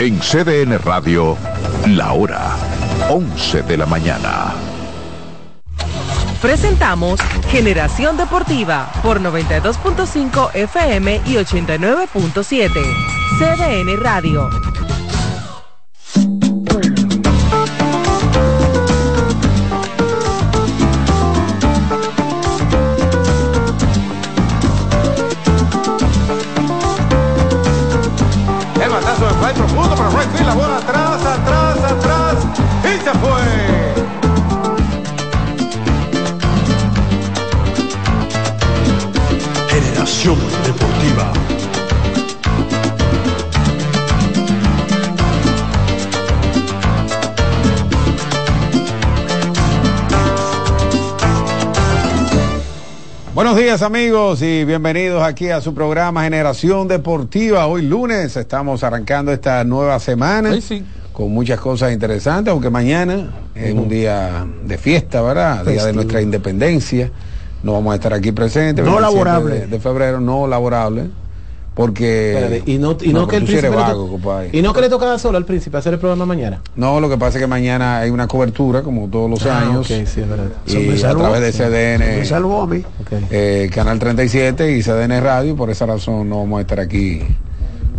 En CDN Radio, la hora 11 de la mañana. Presentamos Generación Deportiva por 92.5 FM y 89.7. CDN Radio. Buenos días amigos y bienvenidos aquí a su programa Generación Deportiva. Hoy lunes estamos arrancando esta nueva semana con muchas cosas interesantes, aunque mañana es un día de fiesta, ¿verdad? Día de nuestra independencia. No vamos a estar aquí presentes. No 27 laborable. De, de febrero, no laborable. Porque... Espérate, y no, y no, que el príncipe vago, y no que le toca solo al príncipe hacer el programa mañana. No, lo que pasa es que mañana hay una cobertura, como todos los Ah, años. ok, sí, es verdad. Y a través de. CDN. Salvó a mí. eh, Canal 37 y CDN Radio, por esa razón no vamos a estar aquí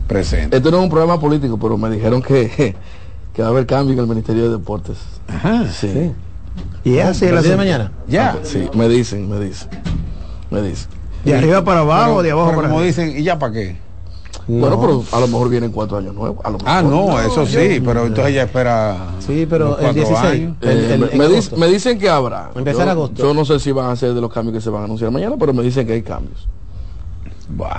presentes. Esto no es un programa político, pero me dijeron que, que va a haber cambio en el Ministerio de Deportes. Ajá, sí. Y es así ¿A partir de mañana? Ya. Sí, me dicen, me dicen. Me dicen. De arriba para abajo, Pero- de abajo para como dicen, ¿y ya para qué? Bueno, pero a lo mejor vienen cuatro años nuevos. A lo Ah, mejor. no, eso sí, pero entonces ella espera. Sí, pero el cuatro 16. años. el- Eh, el- me dicen que habrá. Empezar yo, agosto. Yo no sé si van a ser de los cambios que se van a anunciar mañana, pero me dicen que hay cambios. Bueno,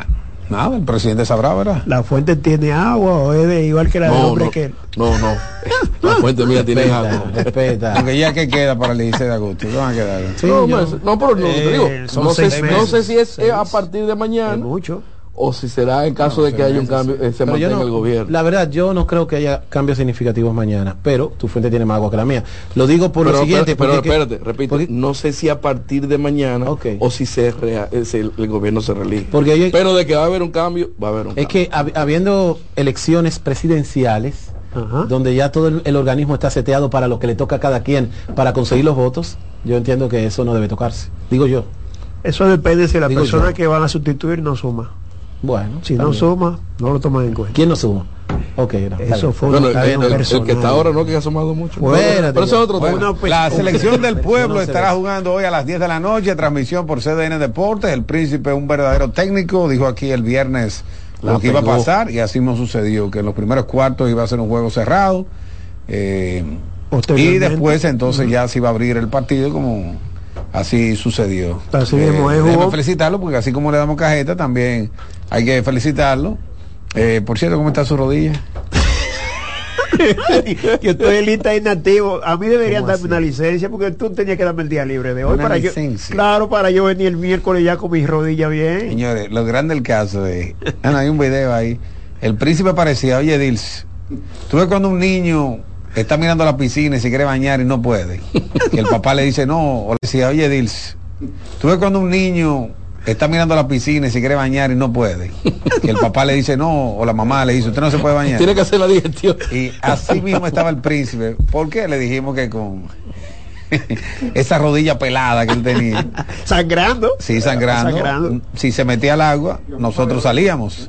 nada, el presidente sabrá, ¿verdad? ¿La fuente tiene agua o es de igual que la del No, hombre no, que no, no. La fuente mía tiene Respeta, agua. respeta. Porque ya que queda para el 16 de agosto, ¿qué van a quedar? Sí, no, yo- pues, no, pero no, Eh, te digo, son no sé, no si es eh, a partir de mañana es mucho. O si será en caso de que haya un cambio, eh, se Pero mantenga no- el gobierno. La verdad, yo no creo que haya cambios significativos mañana, pero tu fuente tiene más agua que la mía. Lo digo por pero, lo siguiente. pero, porque- espérate, repito, porque- no sé si a partir de mañana o si se rea- eh, si el, el gobierno se reelige. Porque hay- pero de que va a haber un cambio, va a haber un Es cambio. que hab- habiendo elecciones presidenciales, Ajá. donde ya todo el, el organismo está seteado para lo que le toca a cada quien para conseguir los votos, yo entiendo que eso no debe tocarse. Digo yo. Eso depende si la Digo persona yo. que van a sustituir no suma. Bueno, Si no bien. suma, no lo toman en cuenta. ¿quién no suma? Ok, no, Eso fue Bueno, el, cadena el- que está ahora no que ha asomado mucho. Fuera, pero eso es otro Bueno, tema. pues, la selección del pueblo estará jugando hoy a las 10 de la noche, transmisión por CDN Deportes. El príncipe, un verdadero técnico, dijo aquí el viernes La lo que iba a pasar y así no sucedió, que en los primeros cuartos iba a ser un juego cerrado. eh, y después entonces ya se iba a abrir el partido como así sucedió. Así mismo es, jugó. felicitarlo porque así como le damos cajeta también hay que felicitarlo. Eh, por cierto, ¿cómo está su rodilla? yo estoy lista inactivo. A mí deberían ¿Cómo darme así? una licencia porque tú tenías que darme el día libre de hoy Una para yo, licencia. claro, para yo venir el miércoles ya con mis rodillas bien. Señores, lo grande del caso es, Ana, hay un video ahí. El príncipe parecía, oye, Dils, tú ves cuando un niño está mirando la piscina y se quiere bañar y no puede. Y el papá le dice, no, o le decía, oye, Dils, tú ves cuando un niño está mirando la piscina y se quiere bañar y no puede. Y el papá le dice, no, o la mamá le dice, usted no se puede bañar. Tiene que hacer la digestión. Y así mismo estaba el príncipe. ¿Por qué? Le dijimos que con esa rodilla pelada que él tenía. Sangrando. Sí, sangrando. Sangrando. Si se metía al agua, nosotros salíamos.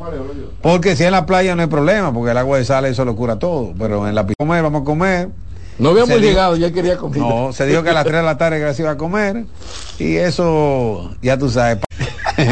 Porque si en la playa no hay problema, porque el agua de sal eso lo cura todo. Pero en la piscina comer, vamos a comer. No habíamos llegado, ya quería comer. No, se dijo que a las 3 de la tarde que se iba a comer. Y eso, ya tú sabes.